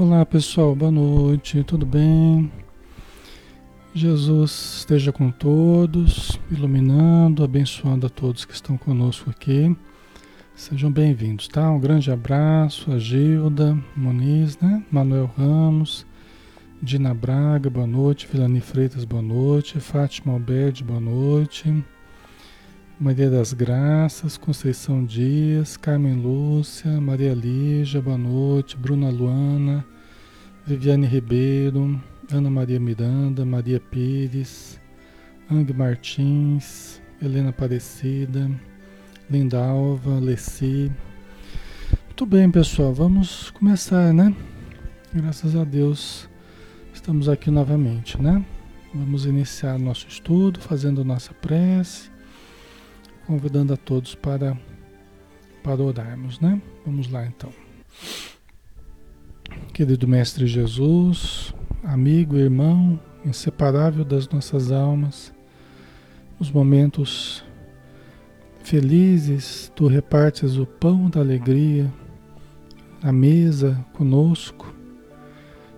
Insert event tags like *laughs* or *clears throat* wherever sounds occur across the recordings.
Olá pessoal, boa noite, tudo bem? Jesus esteja com todos, iluminando, abençoando a todos que estão conosco aqui. Sejam bem-vindos, tá? Um grande abraço a Gilda Moniz, né? Manuel Ramos, Dina Braga, boa noite. Vilani Freitas, boa noite. Fátima Alberti, boa noite. Maria das Graças, Conceição Dias, Carmen Lúcia, Maria Lígia, boa noite, Bruna Luana, Viviane Ribeiro, Ana Maria Miranda, Maria Pires, Ang Martins, Helena Aparecida, Linda Alva, Leci. Muito bem, pessoal, vamos começar, né? Graças a Deus estamos aqui novamente, né? Vamos iniciar nosso estudo fazendo nossa prece convidando a todos para, para orarmos, né? Vamos lá então. Querido Mestre Jesus, amigo, irmão, inseparável das nossas almas, os momentos felizes, tu repartes o pão da alegria, a mesa conosco,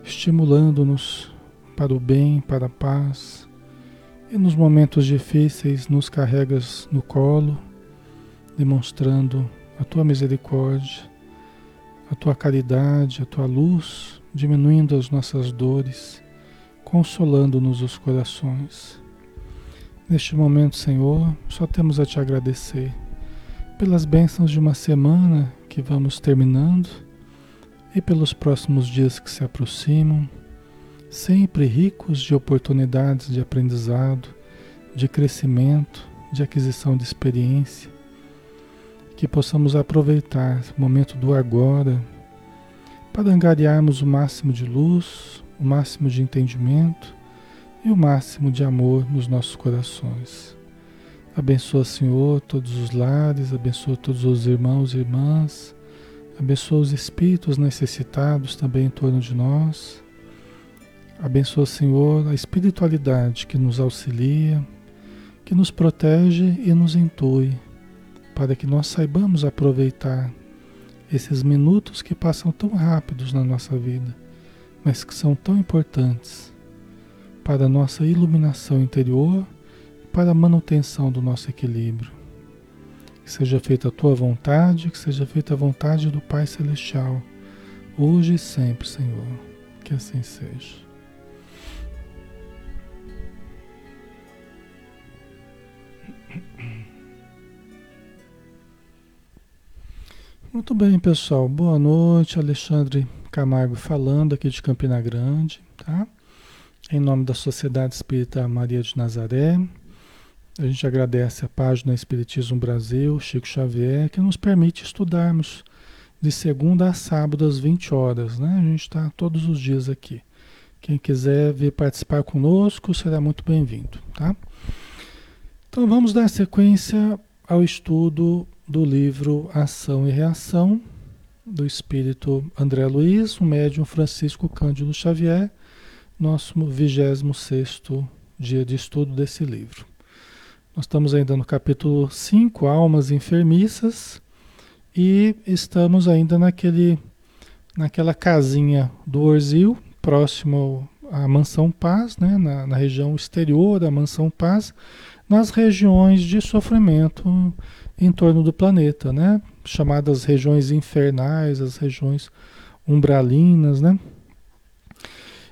estimulando-nos para o bem, para a paz, e nos momentos difíceis nos carregas no colo, demonstrando a tua misericórdia, a tua caridade, a tua luz, diminuindo as nossas dores, consolando-nos os corações. Neste momento, Senhor, só temos a te agradecer pelas bênçãos de uma semana que vamos terminando e pelos próximos dias que se aproximam sempre ricos de oportunidades de aprendizado, de crescimento, de aquisição de experiência, que possamos aproveitar o momento do agora para angariarmos o máximo de luz, o máximo de entendimento e o máximo de amor nos nossos corações. Abençoa, Senhor, todos os lares, abençoa todos os irmãos e irmãs, abençoa os espíritos necessitados também em torno de nós Abençoa, Senhor, a espiritualidade que nos auxilia, que nos protege e nos intui, para que nós saibamos aproveitar esses minutos que passam tão rápidos na nossa vida, mas que são tão importantes para a nossa iluminação interior, para a manutenção do nosso equilíbrio. Que seja feita a tua vontade, que seja feita a vontade do Pai Celestial, hoje e sempre, Senhor. Que assim seja. Muito bem, pessoal. Boa noite. Alexandre Camargo falando aqui de Campina Grande, tá? Em nome da Sociedade Espírita Maria de Nazaré. A gente agradece a página Espiritismo Brasil, Chico Xavier, que nos permite estudarmos de segunda a sábado às 20 horas, né? A gente está todos os dias aqui. Quem quiser vir participar conosco será muito bem-vindo, tá? Então vamos dar sequência ao estudo do livro Ação e Reação, do espírito André Luiz, o médium Francisco Cândido Xavier, nosso 26 dia de estudo desse livro. Nós estamos ainda no capítulo 5, Almas Enfermiças, e estamos ainda naquele, naquela casinha do Orzil, próximo à Mansão Paz, né, na, na região exterior da Mansão Paz, nas regiões de sofrimento em torno do planeta, né? Chamadas regiões infernais, as regiões umbralinas, né?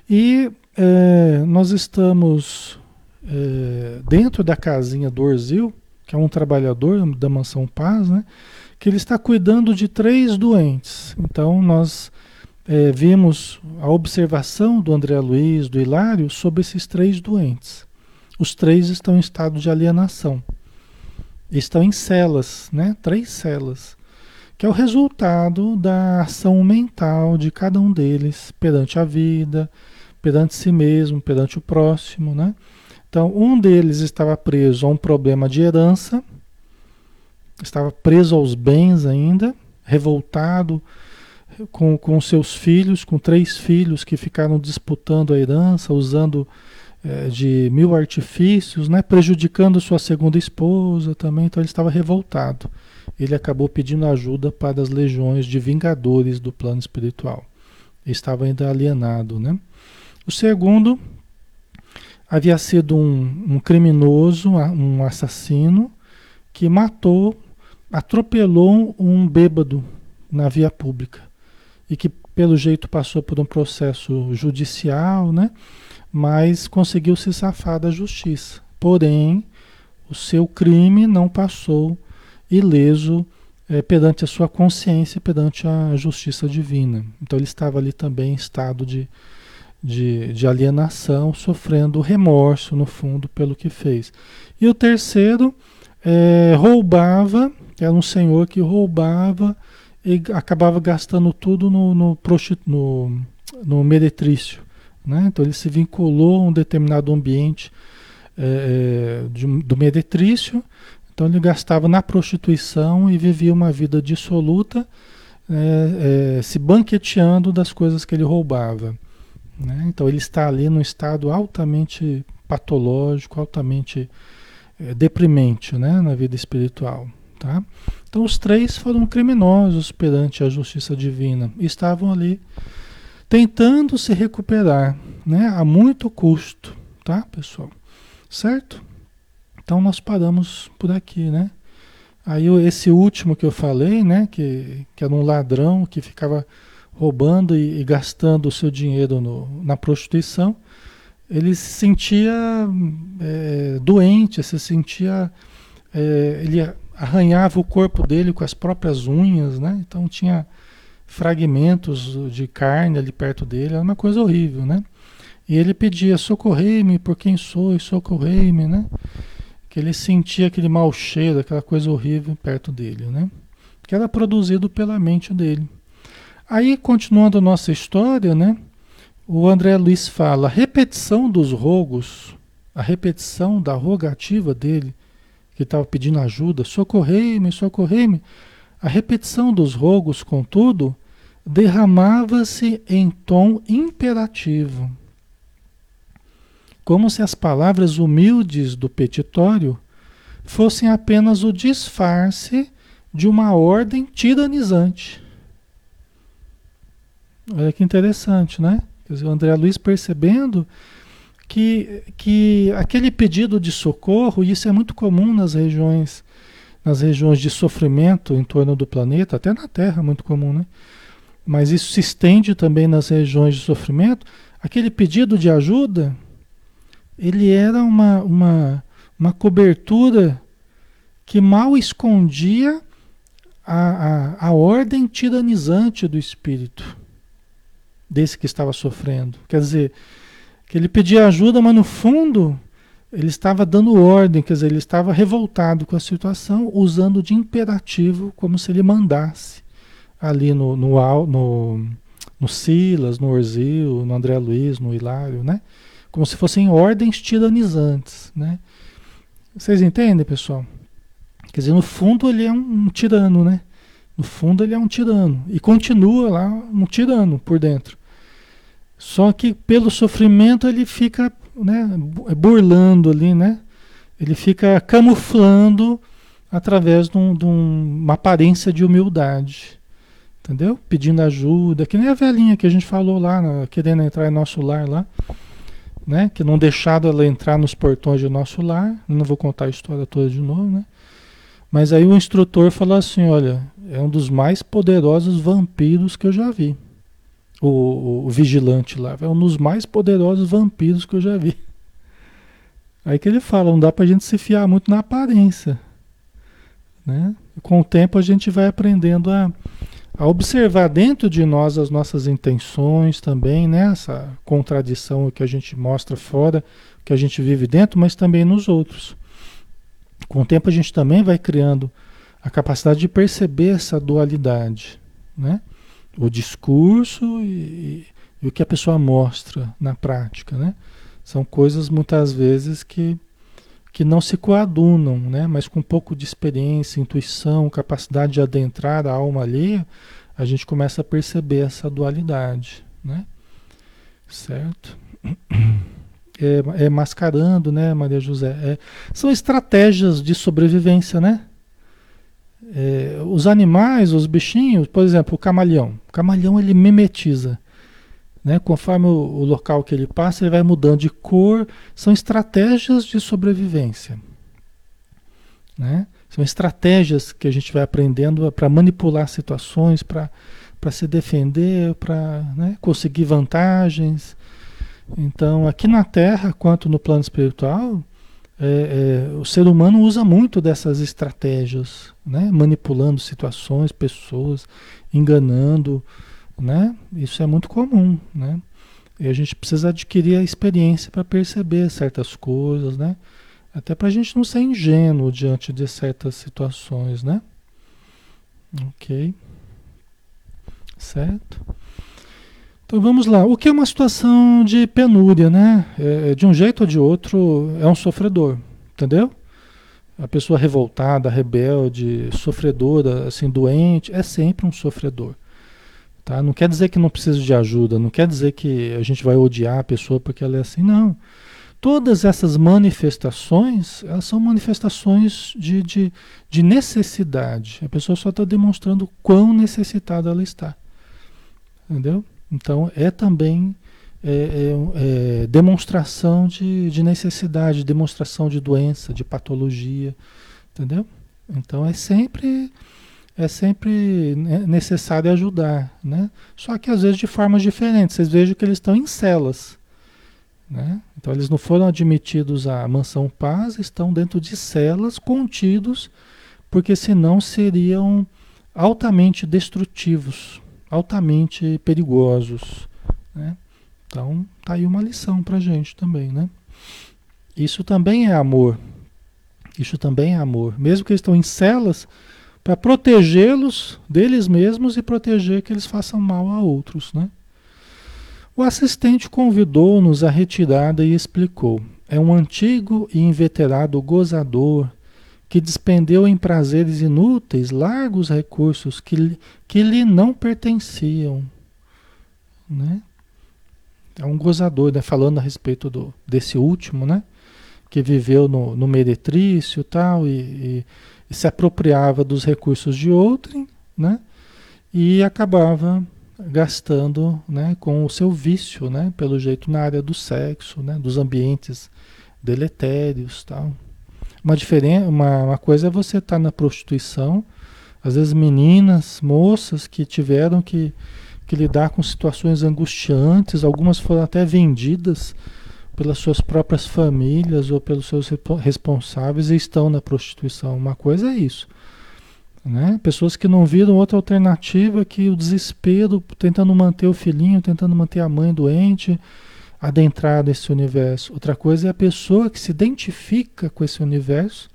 E é, nós estamos é, dentro da casinha do Orzil, que é um trabalhador da Mansão Paz, né? Que ele está cuidando de três doentes. Então nós é, vimos a observação do André Luiz, do Hilário, sobre esses três doentes. Os três estão em estado de alienação estão em celas, né? Três celas, que é o resultado da ação mental de cada um deles perante a vida, perante si mesmo, perante o próximo, né? Então, um deles estava preso a um problema de herança, estava preso aos bens ainda, revoltado com, com seus filhos, com três filhos que ficaram disputando a herança, usando de mil artifícios, né, prejudicando sua segunda esposa também, então ele estava revoltado. Ele acabou pedindo ajuda para as legiões de vingadores do plano espiritual. estava ainda alienado, né? O segundo havia sido um, um criminoso, um assassino, que matou, atropelou um bêbado na via pública e que pelo jeito passou por um processo judicial, né? Mas conseguiu se safar da justiça. Porém, o seu crime não passou ileso é, perante a sua consciência, perante a justiça divina. Então ele estava ali também em estado de, de, de alienação, sofrendo remorso, no fundo, pelo que fez. E o terceiro é, roubava, era um senhor que roubava e acabava gastando tudo no, no, no, no meretrício. Né? Então ele se vinculou a um determinado ambiente é, de, do meretrício, então ele gastava na prostituição e vivia uma vida dissoluta, é, é, se banqueteando das coisas que ele roubava. Né? Então ele está ali num estado altamente patológico, altamente é, deprimente né? na vida espiritual. Tá? Então os três foram criminosos perante a justiça divina. Estavam ali tentando se recuperar, né? A muito custo, tá, pessoal? Certo? Então nós paramos por aqui, né? Aí esse último que eu falei, né? Que, que era um ladrão que ficava roubando e, e gastando o seu dinheiro no, na prostituição, ele se sentia é, doente, se sentia. É, ele arranhava o corpo dele com as próprias unhas, né? Então tinha fragmentos de carne ali perto dele, era uma coisa horrível, né? E ele pedia: socorrei-me por quem sou, socorrei-me, né? Que ele sentia aquele mau cheiro, aquela coisa horrível perto dele, né? Que era produzido pela mente dele. Aí, continuando a nossa história, né? O André Luiz fala: a repetição dos rogos, a repetição da rogativa dele, que estava pedindo ajuda, socorrei-me, socorrei-me. A repetição dos rogos, contudo, derramava-se em tom imperativo, como se as palavras humildes do petitório fossem apenas o disfarce de uma ordem tiranizante. Olha que interessante, né? Quer dizer, o André Luiz percebendo que, que aquele pedido de socorro, e isso é muito comum nas regiões, nas regiões de sofrimento em torno do planeta, até na Terra é muito comum, né? Mas isso se estende também nas regiões de sofrimento. Aquele pedido de ajuda, ele era uma, uma, uma cobertura que mal escondia a, a, a ordem tiranizante do espírito, desse que estava sofrendo. Quer dizer, que ele pedia ajuda, mas no fundo ele estava dando ordem, quer dizer, ele estava revoltado com a situação, usando de imperativo, como se ele mandasse ali no, no, no, no Silas, no Orzil, no André Luiz, no Hilário, né? Como se fossem ordens tiranizantes, né? Vocês entendem, pessoal? Quer dizer, no fundo ele é um, um tirano, né? No fundo ele é um tirano e continua lá um tirano por dentro. Só que pelo sofrimento ele fica né, burlando ali, né? Ele fica camuflando através de, um, de um, uma aparência de humildade. Entendeu? Pedindo ajuda, que nem a velhinha que a gente falou lá, né, querendo entrar em nosso lar lá. Né? Que não deixaram ela entrar nos portões do nosso lar. Não vou contar a história toda de novo, né? Mas aí o instrutor falou assim: olha, é um dos mais poderosos vampiros que eu já vi o, o, vigilante lá. É um dos mais poderosos vampiros que eu já vi. Aí que ele fala, não dá pra gente se fiar muito na aparência. Né? Com o tempo a gente vai aprendendo a, a observar dentro de nós as nossas intenções também, né? Essa contradição que a gente mostra fora, que a gente vive dentro, mas também nos outros. Com o tempo a gente também vai criando a capacidade de perceber essa dualidade, né? O discurso e, e, o que a pessoa mostra na prática, né? São coisas muitas vezes que, que não se coadunam, né? Mas com um pouco de experiência, intuição, capacidade de adentrar a alma alheia, a gente começa a perceber essa dualidade, né? Certo? É, é mascarando, né, Maria José? É, são estratégias de sobrevivência, né? É, os animais, os bichinhos, por exemplo, o camaleão. O camaleão ele mimetiza. Né? Conforme o, o local que ele passa, ele vai mudando de cor. São estratégias de sobrevivência. Né? São estratégias que a gente vai aprendendo para manipular situações, para se defender, para né, conseguir vantagens. Então, aqui na Terra, quanto no plano espiritual, é, é, o ser humano usa muito dessas estratégias, né? manipulando situações, pessoas, enganando. Né? Isso é muito comum. Né? E a gente precisa adquirir a experiência para perceber certas coisas, né? Até para a gente não ser ingênuo diante de certas situações, né? Ok. Certo? Então vamos lá. O que é uma situação de penúria, né? É, de um jeito ou de outro é um sofredor, entendeu? A pessoa revoltada, rebelde, sofredora, assim, doente, é sempre um sofredor. Tá? Não quer dizer que não precisa de ajuda, não quer dizer que a gente vai odiar a pessoa porque ela é assim, não. Todas essas manifestações, elas são manifestações de, de, de necessidade. A pessoa só está demonstrando quão necessitada ela está. Entendeu? Então é também é, é, é demonstração de, de necessidade, demonstração de doença, de patologia. Entendeu? Então é sempre é sempre necessário ajudar, né? Só que às vezes de formas diferentes. Vocês vejam que eles estão em celas. Né? Então eles não foram admitidos à mansão paz, estão dentro de celas contidos, porque senão seriam altamente destrutivos, altamente perigosos. Né? Então tá aí uma lição para gente também, né? Isso também é amor. Isso também é amor. Mesmo que eles estão em celas, para protegê-los deles mesmos e proteger que eles façam mal a outros, né? O assistente convidou-nos à retirada e explicou: é um antigo e inveterado gozador que despendeu em prazeres inúteis largos recursos que, que lhe não pertenciam. Né? É um gozador, né? falando a respeito do, desse último, né? que viveu no, no meretrício tal, e, e, e se apropriava dos recursos de outrem, né? e acabava gastando né, com o seu vício, né, pelo jeito na área do sexo, né, dos ambientes deletérios, tal. Uma diferença, uma, uma coisa é você estar tá na prostituição, às vezes meninas, moças que tiveram que, que lidar com situações angustiantes, algumas foram até vendidas pelas suas próprias famílias ou pelos seus responsáveis e estão na prostituição. Uma coisa é isso. Né? Pessoas que não viram outra alternativa que o desespero, tentando manter o filhinho, tentando manter a mãe doente, adentrar nesse universo. Outra coisa é a pessoa que se identifica com esse universo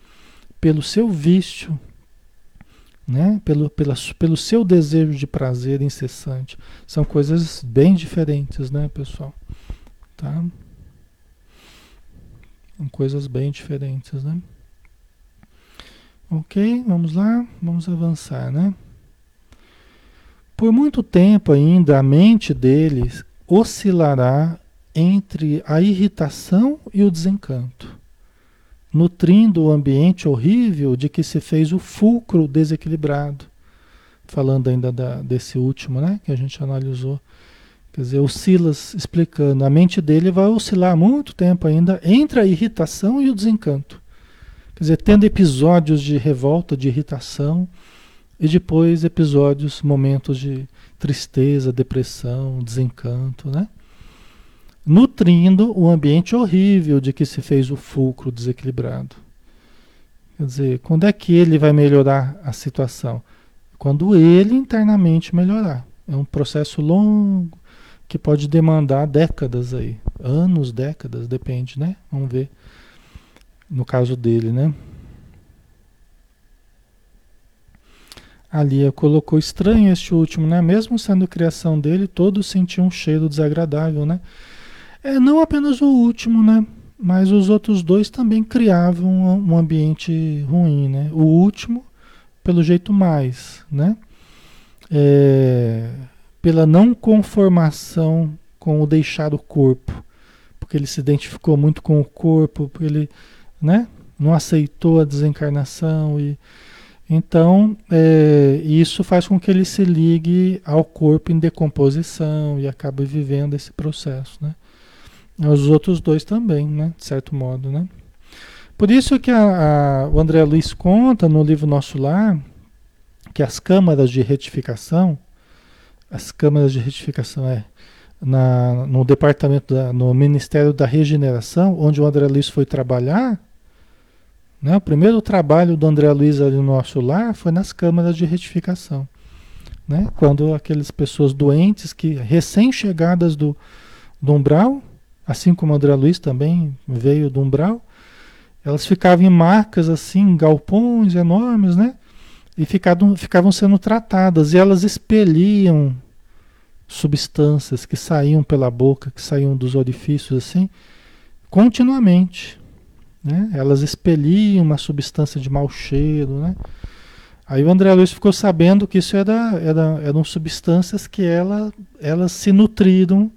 pelo seu vício, né? pelo, pela, pelo seu desejo de prazer incessante. São coisas bem diferentes, né, pessoal? Tá? São coisas bem diferentes, né? Ok, vamos lá, vamos avançar, né? Por muito tempo ainda a mente deles oscilará entre a irritação e o desencanto, nutrindo o ambiente horrível de que se fez o fulcro desequilibrado. Falando ainda da, desse último, né, que a gente analisou. Quer dizer, o Silas explicando, a mente dele vai oscilar muito tempo ainda entre a irritação e o desencanto. Quer dizer, tendo episódios de revolta, de irritação, e depois episódios, momentos de tristeza, depressão, desencanto, né? Nutrindo o ambiente horrível de que se fez o fulcro desequilibrado. Quer dizer, quando é que ele vai melhorar a situação? Quando ele internamente melhorar. É um processo longo que pode demandar décadas aí, anos, décadas, depende, né? Vamos ver no caso dele, né? A Lia colocou estranho este último, né? Mesmo sendo criação dele, todos sentiam um cheiro desagradável, né? É, não apenas o último, né? Mas os outros dois também criavam um ambiente ruim, né? O último, pelo jeito mais, né? É, pela não conformação com o deixar o corpo, porque ele se identificou muito com o corpo, porque ele né? Não aceitou a desencarnação e, Então, é, isso faz com que ele se ligue ao corpo em decomposição e acabe vivendo esse processo, né? Os outros dois também, né? De certo modo, né? Por isso que a, a, o André Luiz conta no livro Nosso Lar que as câmaras de retificação, as câmaras de retificação é na, no departamento, da, no Ministério da Regeneração, onde o André Luiz foi trabalhar, né? O primeiro trabalho do André Luiz ali no nosso lar foi nas câmaras de retificação. Né? Quando aquelas pessoas doentes que recém-chegadas do, do umbral, assim como André Luiz também veio do umbral, elas ficavam em marcas assim, galpões enormes, né? E ficavam, ficavam sendo tratadas, e elas expeliam substâncias que saíam pela boca, que saíam dos orifícios assim, continuamente. Né? Elas expeliam uma substância de mau cheiro. Né? Aí o André Luiz ficou sabendo que isso era, era, eram substâncias que ela, elas se nutriram,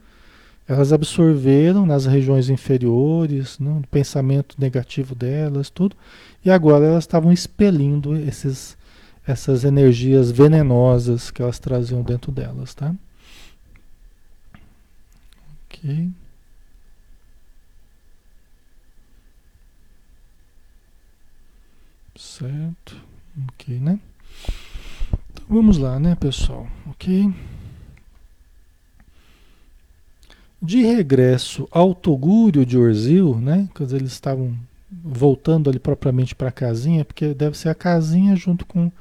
elas absorveram nas regiões inferiores, né? no pensamento negativo delas, tudo, e agora elas estavam expelindo esses, essas energias venenosas que elas traziam dentro delas. Tá? Ok. Certo. Ok, né? Então, vamos lá, né, pessoal? Ok. De regresso ao Togúrio de Orzil, né? Quando eles estavam voltando ali propriamente para a casinha, porque deve ser a casinha junto com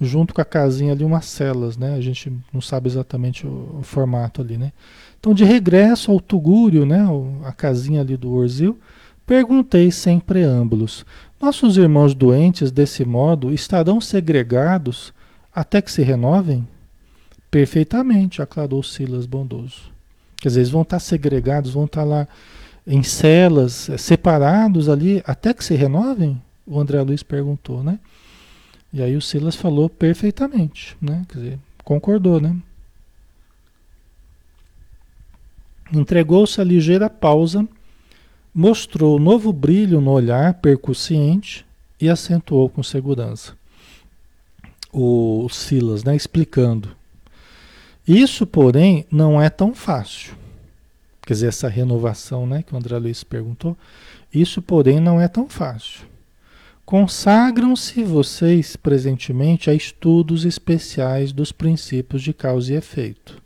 junto com a casinha ali umas celas, né? A gente não sabe exatamente o, o formato ali, né? Então, de regresso ao Tugúrio, né? A casinha ali do Orzil, perguntei sem preâmbulos: nossos irmãos doentes, desse modo, estarão segregados até que se renovem? Perfeitamente, aclarou Silas bondoso. Quer dizer, eles vão estar segregados, vão estar lá em celas, eh, separados ali, até que se renovem? O André Luiz perguntou, né? E aí o Silas falou perfeitamente, né? Quer dizer, concordou, né? Entregou-se a ligeira pausa mostrou novo brilho no olhar percussiente e acentuou com segurança. O Silas, né, explicando. Isso, porém, não é tão fácil. Quer dizer, essa renovação, né, que o André Luiz perguntou, isso, porém, não é tão fácil. Consagram-se vocês presentemente a estudos especiais dos princípios de causa e efeito.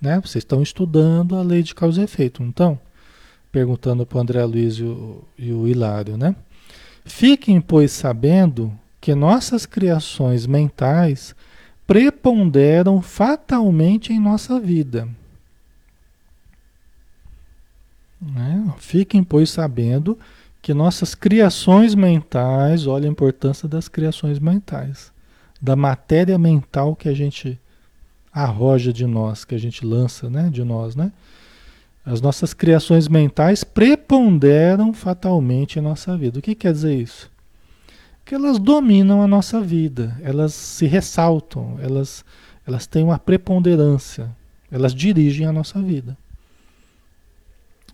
Né? Vocês estão estudando a lei de causa e efeito, então perguntando para o André Luiz e o, e o Hilário, né? Fiquem, pois, sabendo que nossas criações mentais preponderam fatalmente em nossa vida. Né? Fiquem, pois, sabendo que nossas criações mentais, olha a importância das criações mentais, da matéria mental que a gente arroja de nós, que a gente lança né, de nós, né? As nossas criações mentais preponderam fatalmente em nossa vida. O que quer dizer isso? Que elas dominam a nossa vida, elas se ressaltam, elas, elas têm uma preponderância, elas dirigem a nossa vida.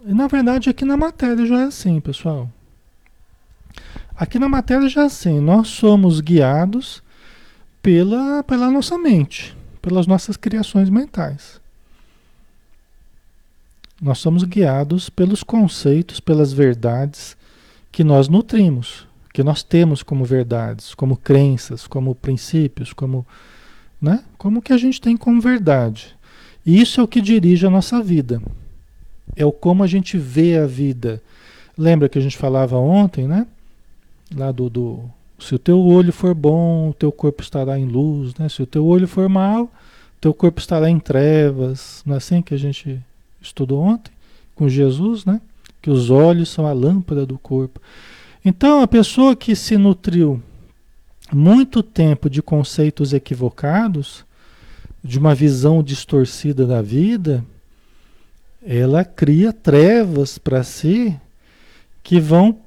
E na verdade aqui na matéria já é assim, pessoal. Aqui na matéria já é assim, nós somos guiados pela, pela nossa mente, pelas nossas criações mentais. Nós somos guiados pelos conceitos, pelas verdades que nós nutrimos, que nós temos como verdades, como crenças, como princípios, como, né? Como que a gente tem como verdade. E isso é o que dirige a nossa vida. É o como a gente vê a vida. Lembra que a gente falava ontem, né? Lá do, do se o teu olho for bom, o teu corpo estará em luz, né? Se o teu olho for mal, teu corpo estará em trevas. Não é assim que a gente estudou ontem com Jesus, né? Que os olhos são a lâmpada do corpo. Então, a pessoa que se nutriu muito tempo de conceitos equivocados, de uma visão distorcida da vida, ela cria trevas para si que vão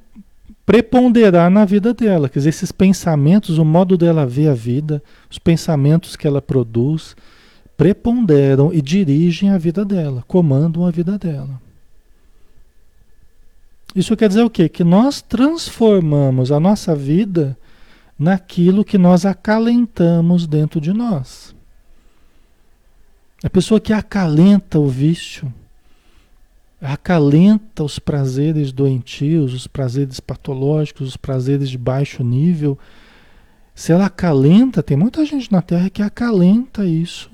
preponderar na vida dela. Quer dizer, esses pensamentos, o modo dela ver a vida, os pensamentos que ela produz, preponderam e dirigem a vida dela, comandam a vida dela. Isso quer dizer o quê? Que nós transformamos a nossa vida naquilo que nós acalentamos dentro de nós. A pessoa que acalenta o vício, acalenta os prazeres doentios, os prazeres patológicos, os prazeres de baixo nível, se ela acalenta, tem muita gente na Terra que acalenta isso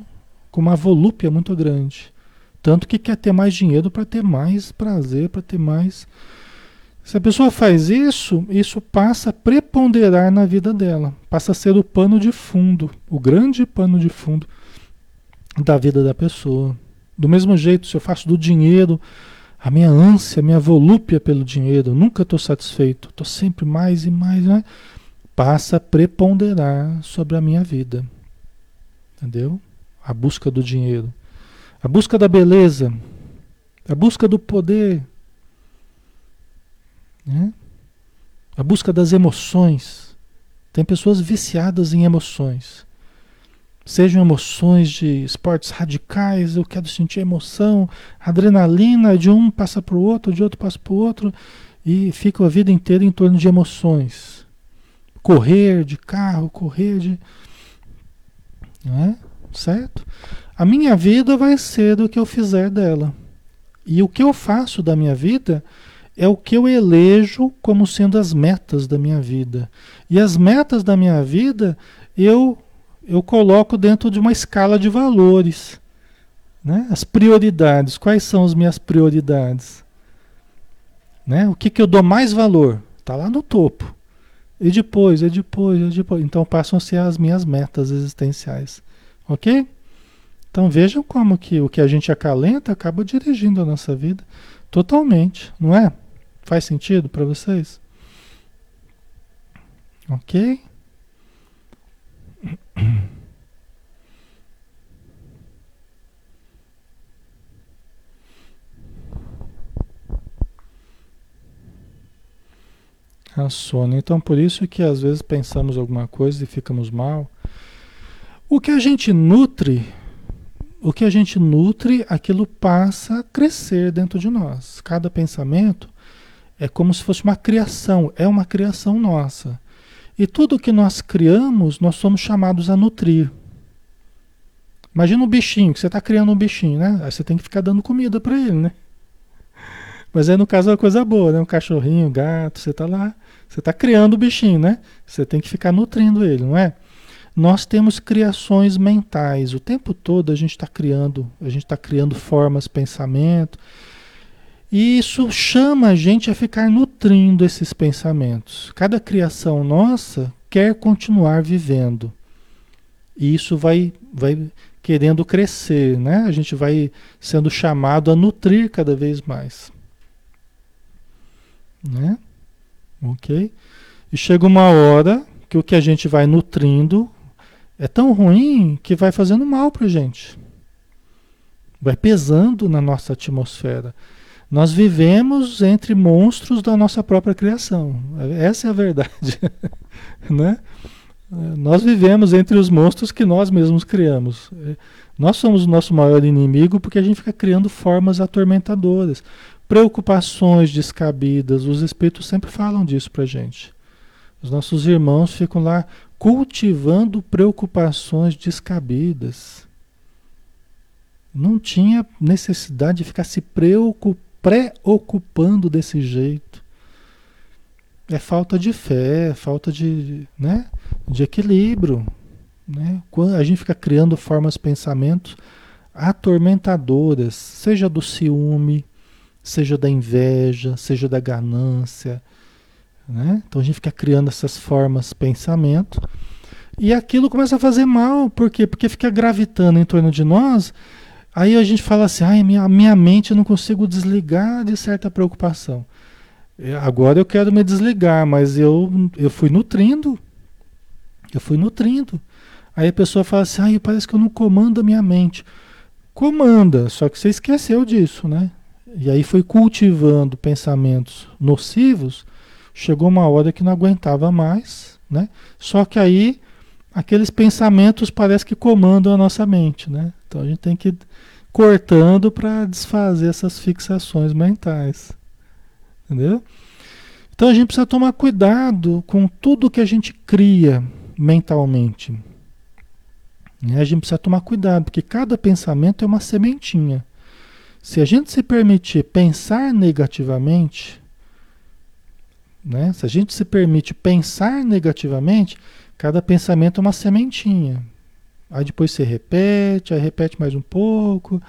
com uma volúpia muito grande. Tanto que quer ter mais dinheiro para ter mais prazer, para ter mais. Se a pessoa faz isso, isso passa a preponderar na vida dela, passa a ser o pano de fundo, o grande pano de fundo da vida da pessoa. Do mesmo jeito, se eu faço do dinheiro a minha ânsia, a minha volúpia pelo dinheiro, nunca estou satisfeito, estou sempre mais e mais, né? passa a preponderar sobre a minha vida. Entendeu? A busca do dinheiro, a busca da beleza, a busca do poder, né? a busca das emoções. Tem pessoas viciadas em emoções. Sejam emoções de esportes radicais, eu quero sentir emoção, adrenalina, de um passa para o outro, de outro passa para o outro, e fica a vida inteira em torno de emoções. Correr de carro, correr de. Não é? Certo? A minha vida vai ser do que eu fizer dela. E o que eu faço da minha vida é o que eu elejo como sendo as metas da minha vida. E as metas da minha vida eu eu coloco dentro de uma escala de valores. Né? As prioridades. Quais são as minhas prioridades? Né? O que, que eu dou mais valor? Está lá no topo. E depois, e depois, e depois. Então passam a ser as minhas metas existenciais. Ok? Então vejam como que o que a gente acalenta acaba dirigindo a nossa vida totalmente, não é? Faz sentido para vocês? Ok? *clears throat* A sono. Então, por isso que às vezes pensamos alguma coisa e ficamos mal. O que a gente nutre, o que a gente nutre, aquilo passa a crescer dentro de nós. Cada pensamento é como se fosse uma criação, é uma criação nossa. E tudo que nós criamos, nós somos chamados a nutrir. Imagina um bichinho, que você está criando um bichinho, né? Aí você tem que ficar dando comida para ele, né? Mas aí no caso é uma coisa boa, né? Um cachorrinho, um gato, você está lá, você está criando o bichinho, né? Você tem que ficar nutrindo ele, não é? Nós temos criações mentais, o tempo todo a gente está criando, a gente está criando formas, pensamento, e isso chama a gente a ficar nutrindo esses pensamentos. Cada criação nossa quer continuar vivendo. E isso vai, vai querendo crescer, né? A gente vai sendo chamado a nutrir cada vez mais. Né? Ok? E chega uma hora que o que a gente vai nutrindo é tão ruim que vai fazendo mal para gente. Vai pesando na nossa atmosfera. Nós vivemos entre monstros da nossa própria criação. Essa é a verdade. *laughs* né? Nós vivemos entre os monstros que nós mesmos criamos. Nós somos o nosso maior inimigo porque a gente fica criando formas atormentadoras, preocupações descabidas. Os espíritos sempre falam disso para gente. Os nossos irmãos ficam lá cultivando preocupações descabidas. Não tinha necessidade de ficar se preocupando preocupando desse jeito. É falta de fé, é falta de, né, de equilíbrio. Né? Quando a gente fica criando formas, pensamentos atormentadoras, seja do ciúme, seja da inveja, seja da ganância. Né? Então a gente fica criando essas formas, pensamento, e aquilo começa a fazer mal. Por quê? Porque fica gravitando em torno de nós Aí a gente fala assim, ai, minha, minha mente eu não consigo desligar de certa preocupação. É, agora eu quero me desligar, mas eu, eu fui nutrindo. Eu fui nutrindo. Aí a pessoa fala assim, ai, parece que eu não comando a minha mente. Comanda, só que você esqueceu disso, né? E aí foi cultivando pensamentos nocivos, chegou uma hora que não aguentava mais, né? Só que aí aqueles pensamentos parece que comandam a nossa mente, né? Então a gente tem que ir cortando para desfazer essas fixações mentais. Entendeu? Então a gente precisa tomar cuidado com tudo que a gente cria mentalmente. Né? A gente precisa tomar cuidado, porque cada pensamento é uma sementinha. Se a gente se permitir pensar negativamente, né? se a gente se permite pensar negativamente, cada pensamento é uma sementinha. Aí depois você repete, aí repete mais um pouco,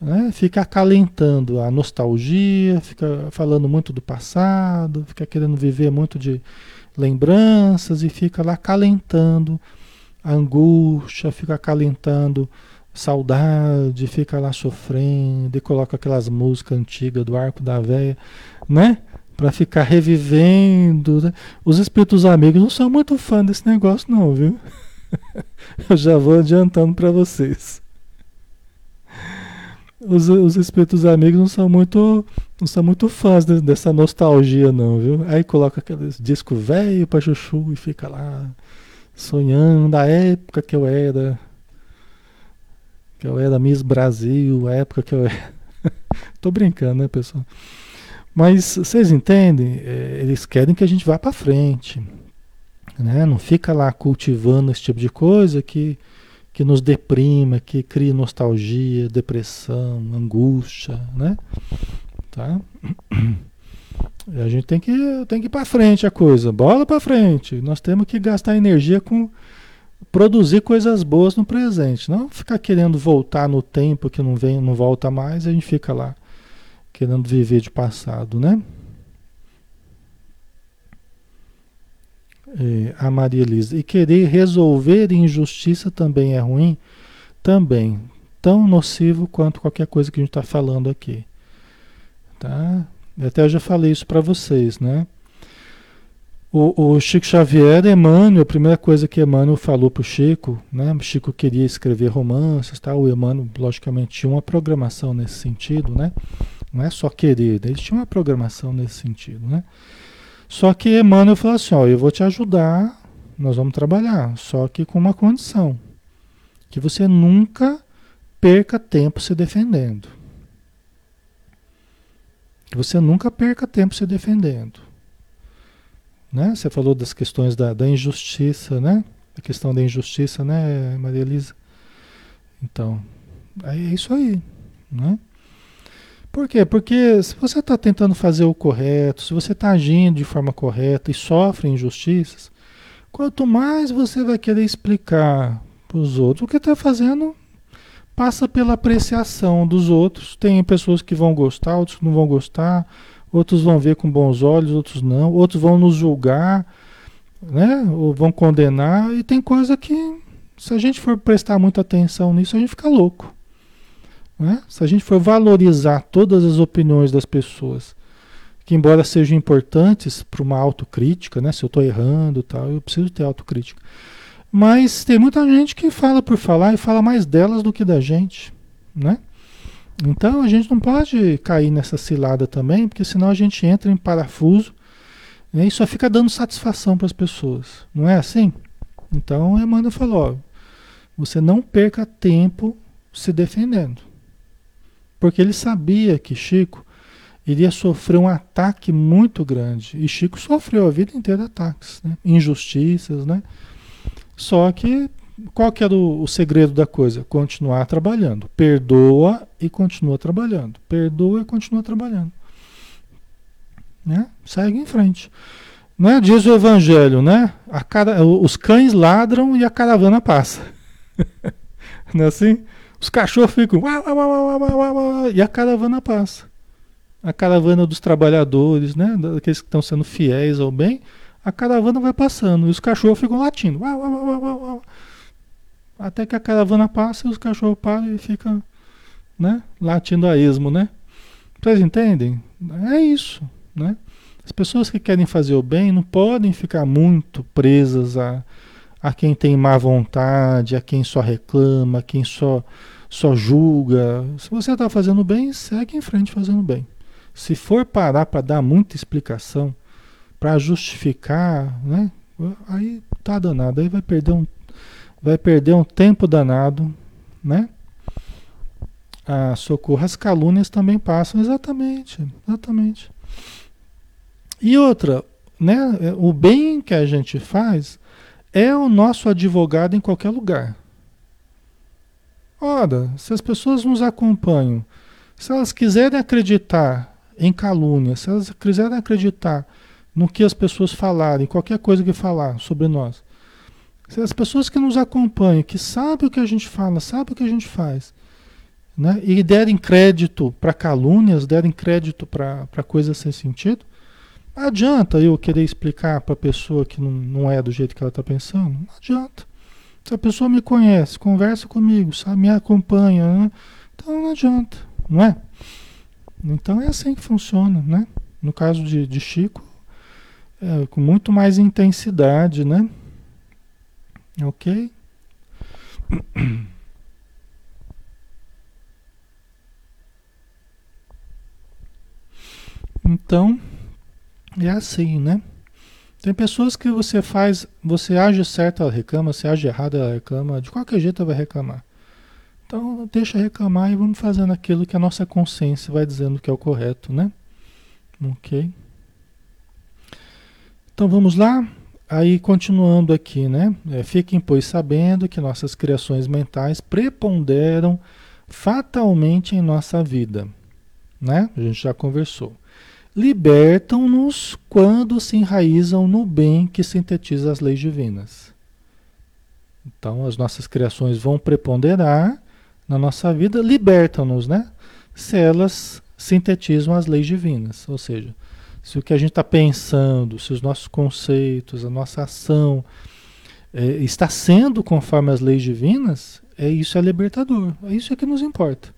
né? fica acalentando a nostalgia, fica falando muito do passado, fica querendo viver muito de lembranças e fica lá acalentando a angústia, fica acalentando saudade, fica lá sofrendo e coloca aquelas músicas antigas do arco da véia, né? Para ficar revivendo. Né? Os espíritos amigos não são muito fã desse negócio, não, viu? *laughs* Eu já vou adiantando para vocês. Os, os espíritos amigos não são muito não são muito fãs de, dessa nostalgia, não, viu? Aí coloca aquele disco velho para chuchu e fica lá sonhando a época que eu era que eu era Miss Brasil, a época que eu era. *laughs* Tô brincando, né, pessoal? Mas vocês entendem? É, eles querem que a gente vá para frente, né? Não fica lá cultivando esse tipo de coisa que que nos deprima, que cria nostalgia, depressão, angústia, né? Tá? *clears throat* A gente tem que tem que ir para frente a coisa, bola para frente. Nós temos que gastar energia com produzir coisas boas no presente, não ficar querendo voltar no tempo que não vem, não volta mais, a gente fica lá querendo viver de passado, né? É, a Maria Elisa. E querer resolver injustiça também é ruim? Também. Tão nocivo quanto qualquer coisa que a gente está falando aqui. Tá? Até eu já falei isso para vocês, né? O, o, Chico Xavier, Emmanuel, a primeira coisa que Emmanuel falou para o Chico, né? O Chico queria escrever romances, tá? o Emmanuel, logicamente, tinha uma programação nesse sentido, né? Não é só querer, ele tinha uma programação nesse sentido, né? Só que Emmanuel falou assim: ó, eu vou te ajudar, nós vamos trabalhar, só que com uma condição: que você nunca perca tempo se defendendo. Que você nunca perca tempo se defendendo. Né? Você falou das questões da, da injustiça, né? A questão da injustiça, né, Maria Elisa? Então, é isso aí, né? Por quê? Porque se você está tentando fazer o correto, se você está agindo de forma correta e sofre injustiças, quanto mais você vai querer explicar para os outros o que está fazendo, passa pela apreciação dos outros. Tem pessoas que vão gostar, outros não vão gostar outros vão ver com bons olhos, outros não, outros vão nos julgar, né? Ou vão condenar, e tem coisa que, se a gente for prestar muita atenção nisso, a gente fica louco. Né? Se a gente for valorizar todas as opiniões das pessoas, que embora sejam importantes para uma autocrítica, né? Se eu estou errando tal, eu preciso ter autocrítica. Mas tem muita gente que fala por falar e fala mais delas do que da gente, né? Então a gente não pode cair nessa cilada também, porque senão a gente entra em parafuso né, e só fica dando satisfação para as pessoas. Não é assim? Então Emmanuel falou: ó, você não perca tempo se defendendo. Porque ele sabia que Chico iria sofrer um ataque muito grande. E Chico sofreu a vida inteira ataques, né? injustiças, né? Só que qual que era o, o, segredo da coisa? Continuar trabalhando. Perdoa e continua trabalhando. Perdoa e continua trabalhando. Né? Segue em frente. Né? Diz o Evangelho, né? A cara, os cães ladram e a caravana passa. *laughs* Não é assim? Os cachorros ficam e a caravana passa. A caravana dos trabalhadores, né? Daqueles que estão sendo fiéis ao bem, a caravana vai passando e os cachorros ficam latindo. Até que a caravana passa e os cachorros param e ficam né, latindo a esmo, né? Vocês entendem? É isso, né? As pessoas que querem fazer o bem não podem ficar muito presas a, a quem tem má vontade, a quem só reclama, a quem só, só julga. Se você está fazendo bem, segue em frente fazendo bem. Se for parar para dar muita explicação, para justificar, né? Aí tá danado, aí vai perder um vai perder um tempo danado, né? A socorro, as calúnias também passam, exatamente, exatamente. E outra, né? O bem que a gente faz é o nosso advogado em qualquer lugar. Ora, se as pessoas nos acompanham, se elas quiserem acreditar em calúnia, se elas quiserem acreditar no que as pessoas falarem, qualquer coisa que falar sobre nós, se as pessoas que nos acompanham, que sabem o que a gente fala, sabem o que a gente faz, né, e derem crédito para calúnias, derem crédito para coisas sem sentido, adianta eu querer explicar para a pessoa que não, não é do jeito que ela está pensando. Não adianta. Se a pessoa me conhece, conversa comigo, sabe, me acompanha, né? então não adianta, não é? Então é assim que funciona, né? No caso de, de Chico, é, com muito mais intensidade, né? Ok? Então, é assim, né? Tem pessoas que você faz, você age certo, ela reclama, você age errado, ela reclama, de qualquer jeito ela vai reclamar. Então, deixa reclamar e vamos fazendo aquilo que a nossa consciência vai dizendo que é o correto, né? Ok. Então vamos lá? Aí continuando aqui, né? É, fiquem, pois, sabendo que nossas criações mentais preponderam fatalmente em nossa vida, né? A gente já conversou libertam-nos quando se enraizam no bem que sintetiza as leis divinas. Então, as nossas criações vão preponderar na nossa vida, libertam-nos, né? Se elas sintetizam as leis divinas. Ou seja, se o que a gente está pensando, se os nossos conceitos, a nossa ação é, está sendo conforme as leis divinas, é isso é libertador. É isso é que nos importa.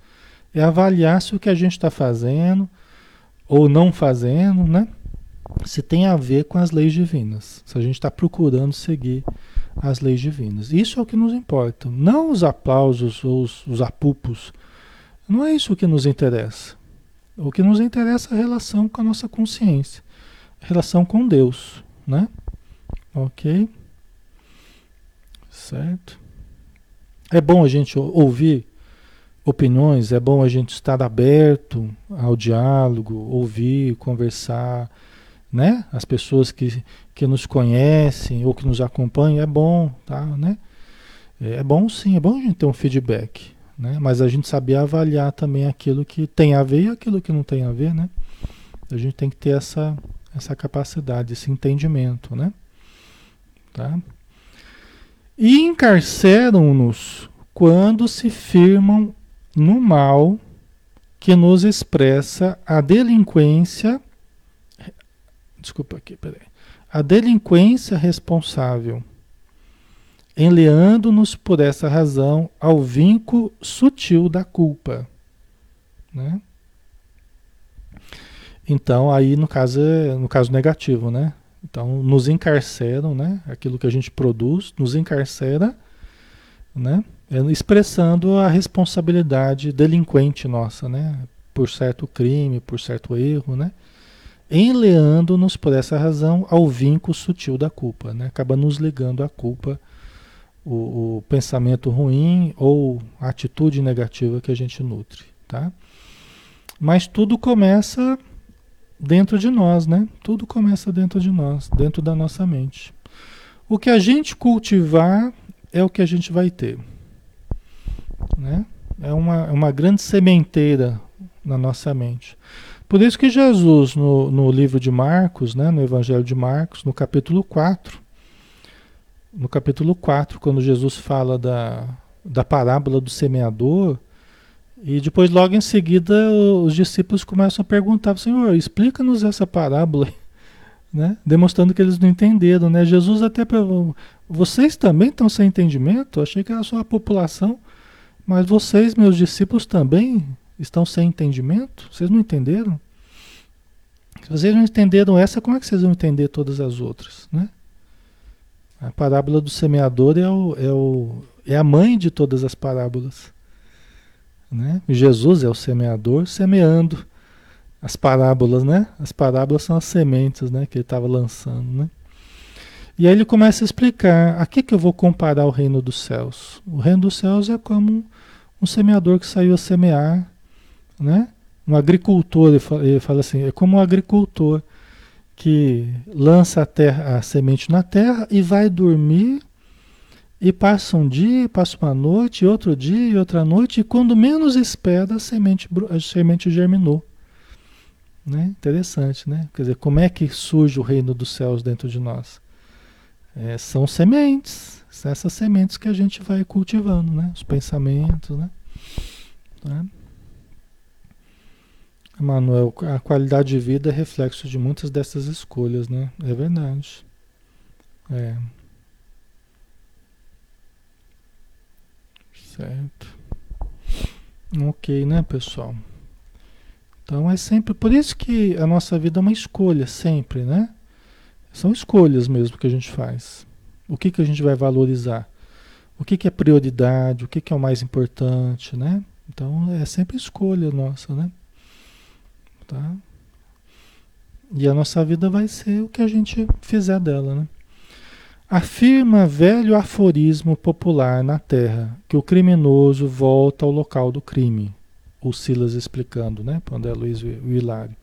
É avaliar se o que a gente está fazendo, ou não fazendo, né? Se tem a ver com as leis divinas. Se a gente está procurando seguir as leis divinas. Isso é o que nos importa. Não os aplausos ou os, os apupos. Não é isso que nos interessa. O que nos interessa é a relação com a nossa consciência. A relação com Deus, né? Ok? Certo? É bom a gente ouvir opiniões, é bom a gente estar aberto ao diálogo, ouvir, conversar, né? As pessoas que, que nos conhecem ou que nos acompanham, é bom, tá, né? É bom sim, é bom a gente ter um feedback, né? Mas a gente saber avaliar também aquilo que tem a ver e aquilo que não tem a ver, né? A gente tem que ter essa, essa capacidade, esse entendimento, né? Tá? E encarceram-nos quando se firmam no mal que nos expressa a delinquência. Desculpa aqui, peraí. A delinquência responsável, enleando-nos por essa razão ao vinco sutil da culpa. Né? Então, aí no caso, é, no caso negativo, né? Então, nos encarceram, né? Aquilo que a gente produz nos encarcera, né? É, expressando a responsabilidade delinquente nossa, né? Por certo crime, por certo erro, né? Enleando-nos por essa razão ao vinco sutil da culpa, né? Acaba nos ligando à culpa, o, o pensamento ruim ou a atitude negativa que a gente nutre, tá? Mas tudo começa dentro de nós, né? Tudo começa dentro de nós, dentro da nossa mente. O que a gente cultivar é o que a gente vai ter. Né? É uma, é uma grande sementeira na nossa mente. Por isso que Jesus, no, no livro de Marcos, né, no Evangelho de Marcos, no capítulo 4, no capítulo 4, quando Jesus fala da, da parábola do semeador, e depois, logo em seguida, os discípulos começam a perguntar: Senhor, explica-nos essa parábola, *laughs* né? demonstrando que eles não entenderam. Né? Jesus até perguntou: Vocês também estão sem entendimento? Achei que era só a população. Mas vocês, meus discípulos, também estão sem entendimento? Vocês não entenderam? Se vocês não entenderam essa, como é que vocês vão entender todas as outras? Né? A parábola do semeador é, o, é, o, é a mãe de todas as parábolas. Né? Jesus é o semeador semeando as parábolas, né? As parábolas são as sementes, né? Que ele estava lançando, né? E aí ele começa a explicar a que, que eu vou comparar o reino dos céus. O reino dos céus é como um semeador que saiu a semear, né? Um agricultor, ele fala, ele fala assim, é como um agricultor que lança a, terra, a semente na terra e vai dormir e passa um dia, passa uma noite, outro dia e outra noite, e quando menos espera, a semente, a semente germinou. Né? Interessante, né? Quer dizer, como é que surge o reino dos céus dentro de nós? É, são sementes, são essas sementes que a gente vai cultivando, né? Os pensamentos, né? Tá? Manuel, a qualidade de vida é reflexo de muitas dessas escolhas, né? É verdade. É. Certo. Ok, né, pessoal? Então é sempre por isso que a nossa vida é uma escolha, sempre, né? São escolhas mesmo que a gente faz. O que, que a gente vai valorizar? O que, que é prioridade? O que, que é o mais importante, né? Então é sempre escolha nossa, né? Tá? E a nossa vida vai ser o que a gente fizer dela, né? Afirma velho aforismo popular na Terra que o criminoso volta ao local do crime. O Silas explicando, né? Para André Luiz Hilário.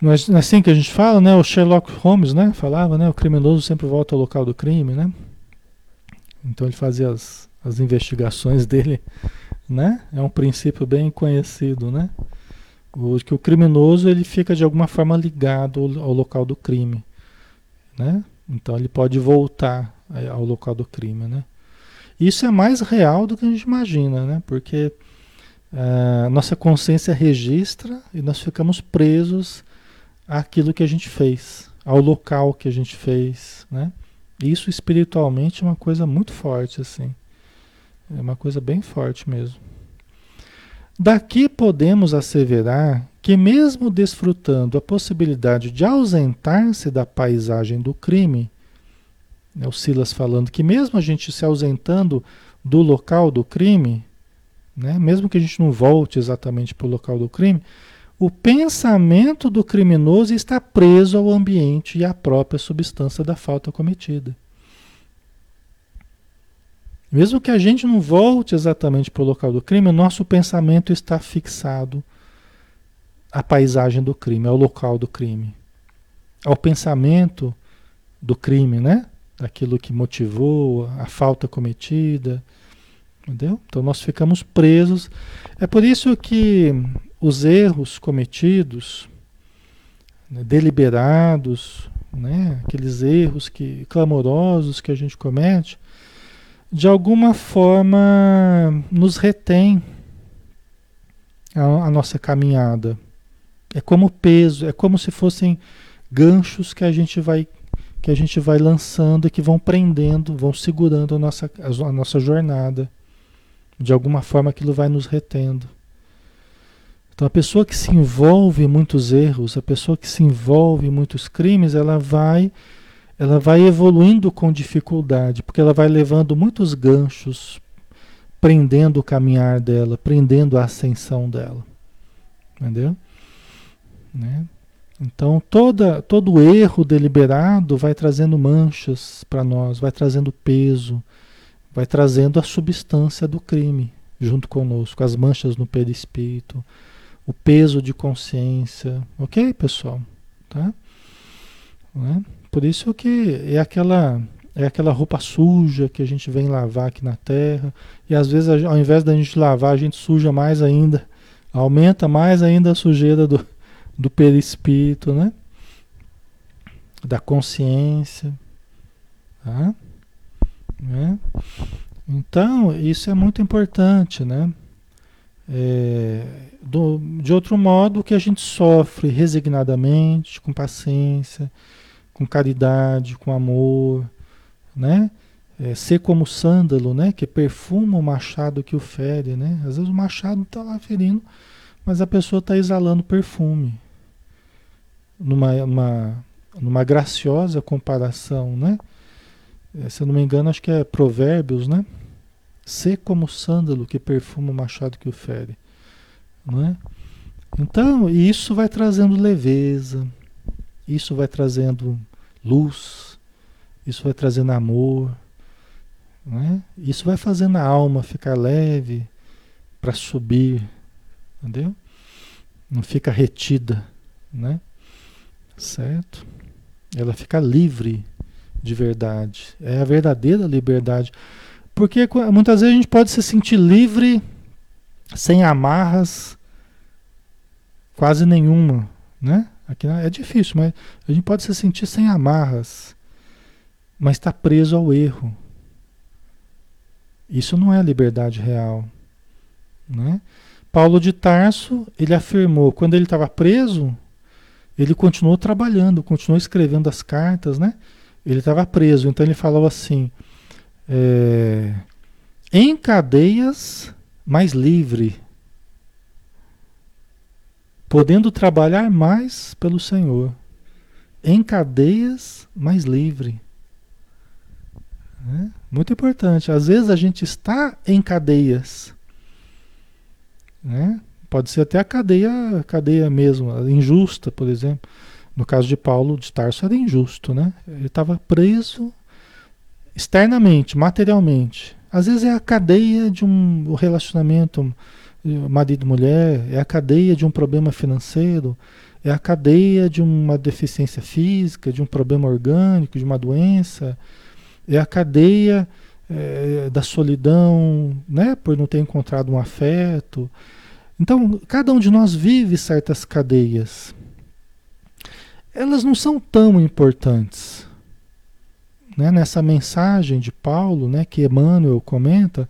Não é assim que a gente fala, né? O Sherlock Holmes, né? Falava, né? O criminoso sempre volta ao local do crime, né? Então ele fazia as, as investigações *laughs* dele, né? É um princípio bem conhecido, né? O, que o criminoso ele fica de alguma forma ligado ao, local do crime, né? Então ele pode voltar ao local do crime, né? Isso é mais real do que a gente imagina, né? Porque uh, nossa consciência registra e nós ficamos presos àquilo que a gente fez, ao local que a gente fez, né? Isso espiritualmente é uma coisa muito forte, assim. É uma coisa bem forte mesmo. Daqui podemos asseverar que, mesmo desfrutando a possibilidade de ausentar-se da paisagem do crime, né, o Silas falando que, mesmo a gente se ausentando do local do crime, né, mesmo que a gente não volte exatamente para o local do crime, o pensamento do criminoso está preso ao ambiente e à própria substância da falta cometida. Mesmo que a gente não volte exatamente para o local do crime, o nosso pensamento está fixado à paisagem do crime, ao local do crime, ao pensamento do crime, né? Daquilo que motivou a falta cometida, entendeu? Então nós ficamos presos. É por isso que os erros cometidos, né, deliberados, né? Aqueles erros que clamorosos que a gente comete, de alguma forma nos retém a, a, nossa caminhada. É como peso, é como se fossem ganchos que a gente vai que a gente vai lançando e que vão prendendo, vão segurando a nossa, a, a nossa jornada. De alguma forma aquilo vai nos retendo. Então a pessoa que se envolve em muitos erros, a pessoa que se envolve em muitos crimes, ela vai ela vai evoluindo com dificuldade, porque ela vai levando muitos ganchos, prendendo o caminhar dela, prendendo a ascensão dela. Entendeu? Né? Então, toda, todo erro deliberado vai trazendo manchas para nós, vai trazendo peso, vai trazendo a substância do crime junto conosco, as manchas no perispírito, o peso de consciência. Ok, pessoal? Tá? Né? Por isso que é aquela é aquela roupa suja que a gente vem lavar aqui na terra e às vezes ao invés da gente lavar a gente suja mais ainda, aumenta mais ainda a sujeira do, do perispírito, né? Da consciência, tá? Né? Então isso é muito importante, né? É, do, de outro modo que a gente sofre resignadamente, com paciência, com caridade, com amor, né? É, ser como o sândalo, né? Que perfuma o machado que o fere, né? Às vezes o machado está lá ferindo, mas a pessoa está exalando perfume. Numa, uma, numa graciosa comparação, né? É, se eu não me engano, acho que é Provérbios, né? Ser como o sândalo que perfuma o machado que o fere, não é? Então, isso vai trazendo leveza, isso vai trazendo luz, isso vai trazendo amor, né? isso vai fazendo a alma ficar leve para subir, entendeu? Não fica retida, né? Certo? Ela fica livre de verdade. É a verdadeira liberdade. Porque muitas vezes a gente pode se sentir livre sem amarras quase nenhuma, né? Aqui é difícil, mas a gente pode se sentir sem amarras, mas está preso ao erro. Isso não é liberdade real, né? Paulo de Tarso, ele afirmou, quando ele estava preso, ele continuou trabalhando, continuou escrevendo as cartas, né? Ele estava preso, então ele falava assim: é, em cadeias, mas livre, podendo trabalhar mais pelo Senhor. Em cadeias, mas livre. É, muito importante. Às vezes a gente está em cadeias, né? Pode ser até a cadeia, cadeia mesmo, injusta, por exemplo. No caso de Paulo de Tarso era injusto, né? Ele estava preso externamente, materialmente. Às vezes é a cadeia de um relacionamento marido-mulher, é a cadeia de um problema financeiro, é a cadeia de uma deficiência física, de um problema orgânico, de uma doença, é a cadeia é, da solidão, né? Por não ter encontrado um afeto. Então, cada um de nós vive certas cadeias elas não são tão importantes. Né? Nessa mensagem de Paulo, né, que Emmanuel comenta,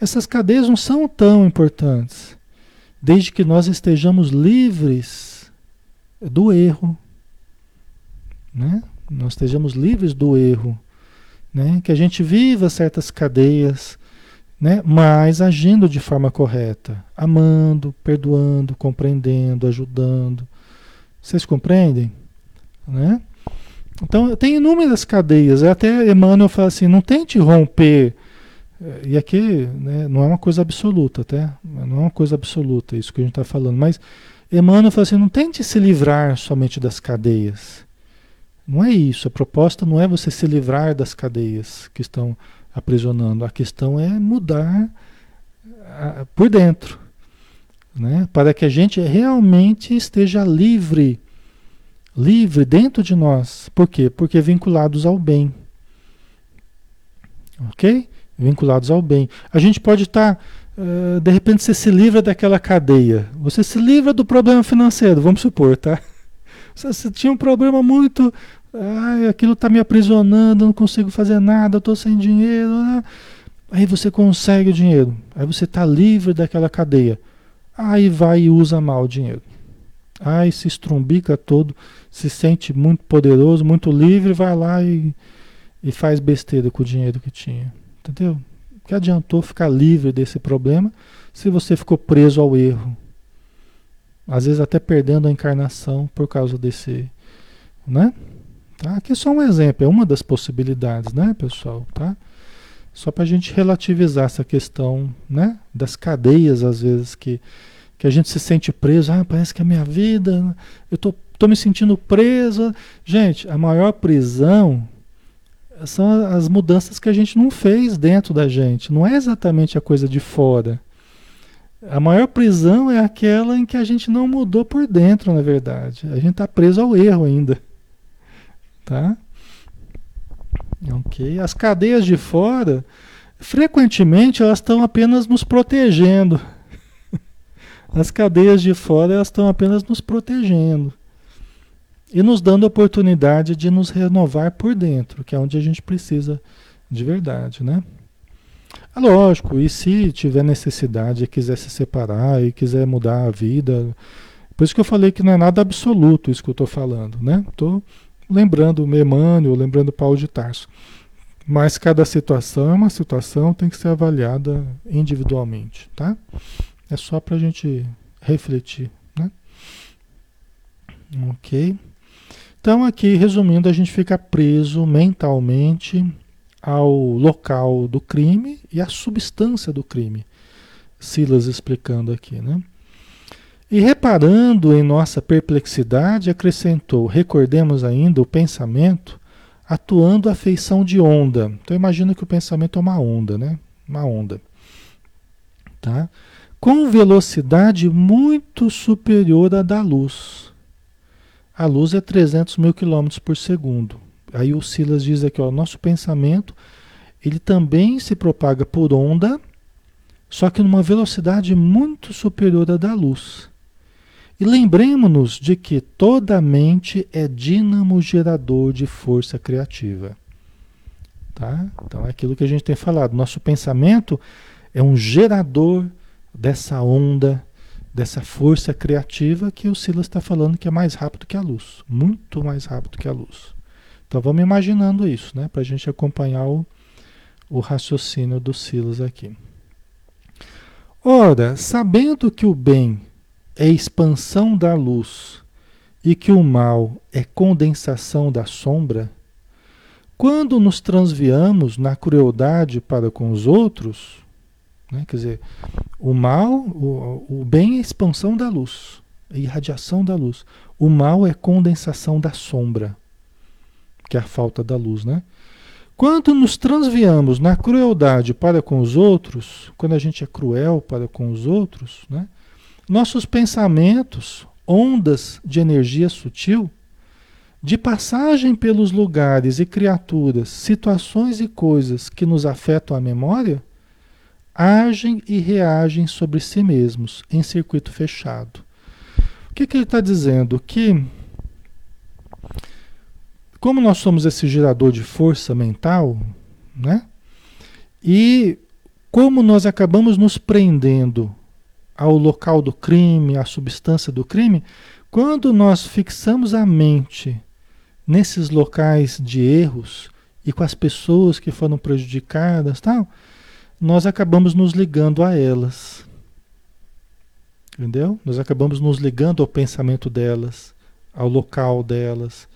essas cadeias não são tão importantes, desde que nós estejamos livres do erro. Né? Nós estejamos livres do erro. Né? Que a gente viva certas cadeias, né? mas agindo de forma correta, amando, perdoando, compreendendo, ajudando. Vocês compreendem? Né? Então, tem inúmeras cadeias. Até Emmanuel fala assim: não tente romper. Eh, e aqui né, não é uma coisa absoluta, até. Não é uma coisa absoluta isso que a gente está falando. Mas Emmanuel fala assim: não tente se livrar somente das cadeias. Não é isso. A proposta não é você se livrar das cadeias que estão aprisionando. A questão é mudar por dentro. Né? Para que a gente realmente esteja livre livre dentro de nós. Por quê? Porque vinculados ao bem. Ok? Vinculados ao bem. A gente pode estar, tá, uh, de repente, você se livra daquela cadeia. Você se livra do problema financeiro, vamos supor, tá? *laughs* Você, tinha um problema muito. Ai, aquilo está me aprisionando, não consigo fazer nada, estou sem dinheiro. Né? Aí você consegue o dinheiro. Aí você está livre daquela cadeia. Aí vai e usa mal o dinheiro. Ai, se estrumbica todo, se sente muito poderoso, muito livre, vai lá e, e faz besteira com o dinheiro que tinha. Entendeu? Que adiantou ficar livre desse problema se você ficou preso ao erro? Às vezes até perdendo a encarnação por causa desse, né? Tá? Aqui é só um exemplo, é uma das possibilidades, né, pessoal? Tá? Só para a gente relativizar essa questão, né, das cadeias às vezes que que a gente se sente preso, ah, parece que é a minha vida, eu tô, tô me sentindo preso. Gente, a maior prisão são as mudanças que a gente não fez dentro da gente, não é exatamente a coisa de fora. A maior prisão é aquela em que a gente não mudou por dentro, na verdade. A gente está preso ao erro ainda. Tá? Ok. As cadeias de fora, frequentemente, elas estão apenas nos protegendo. As cadeias de fora elas estão apenas nos protegendo e nos dando a oportunidade de nos renovar por dentro, que é onde a gente precisa de verdade, né? É lógico, e se tiver necessidade e quiser se separar e quiser mudar a vida, por isso que eu falei que não é nada absoluto isso que eu estou falando, né? Estou lembrando o Emmanuel, lembrando Paulo de Tarso. Mas cada situação é uma situação, tem que ser avaliada individualmente, tá? É só para a gente refletir, né? Ok. Então aqui, resumindo, a gente fica preso mentalmente ao local do crime e à substância do crime. Silas explicando aqui, né? E reparando em nossa perplexidade, acrescentou: recordemos ainda o pensamento atuando a feição de onda. Então imagina que o pensamento é uma onda, né? Uma onda. Tá? Com velocidade muito superior à da luz. a luz é 300 mil quilômetros por segundo. Aí o Silas diz aqui, ó, nosso pensamento, ele também se propaga por onda, só que numa velocidade muito superior à da luz. E lembremos-nos de que toda mente é dínamo gerador de força criativa. Tá? Então é aquilo que a gente tem falado. Nosso pensamento é um gerador dessa onda, dessa força criativa que o Silas está falando que é mais rápido que a luz. Muito mais rápido que a luz. Então vamos imaginando isso, né? Para a gente acompanhar o, o raciocínio do Silas aqui. Ora, sabendo que o bem é expansão da luz e que o mal é condensação da sombra, quando nos transviamos na crueldade para com os outros, né, quer dizer, o mal, o, o bem é expansão da luz, é irradiação da luz. O mal é condensação da sombra, que é a falta da luz, né? Quando nos transviamos na crueldade para com os outros, quando a gente é cruel para com os outros, né? nossos pensamentos, ondas de energia sutil, de passagem pelos lugares e criaturas, situações e coisas que nos afetam a memória, agem e reagem sobre si mesmos em circuito fechado. O que, que ele está dizendo? Que como nós somos esse gerador de força mental, né? E como nós acabamos nos prendendo ao local do crime, à substância do crime, quando nós fixamos a mente nesses locais de erros e com as pessoas que foram prejudicadas, tal, nós acabamos nos ligando a elas. Entendeu? Nós acabamos nos ligando ao pensamento delas, ao local delas,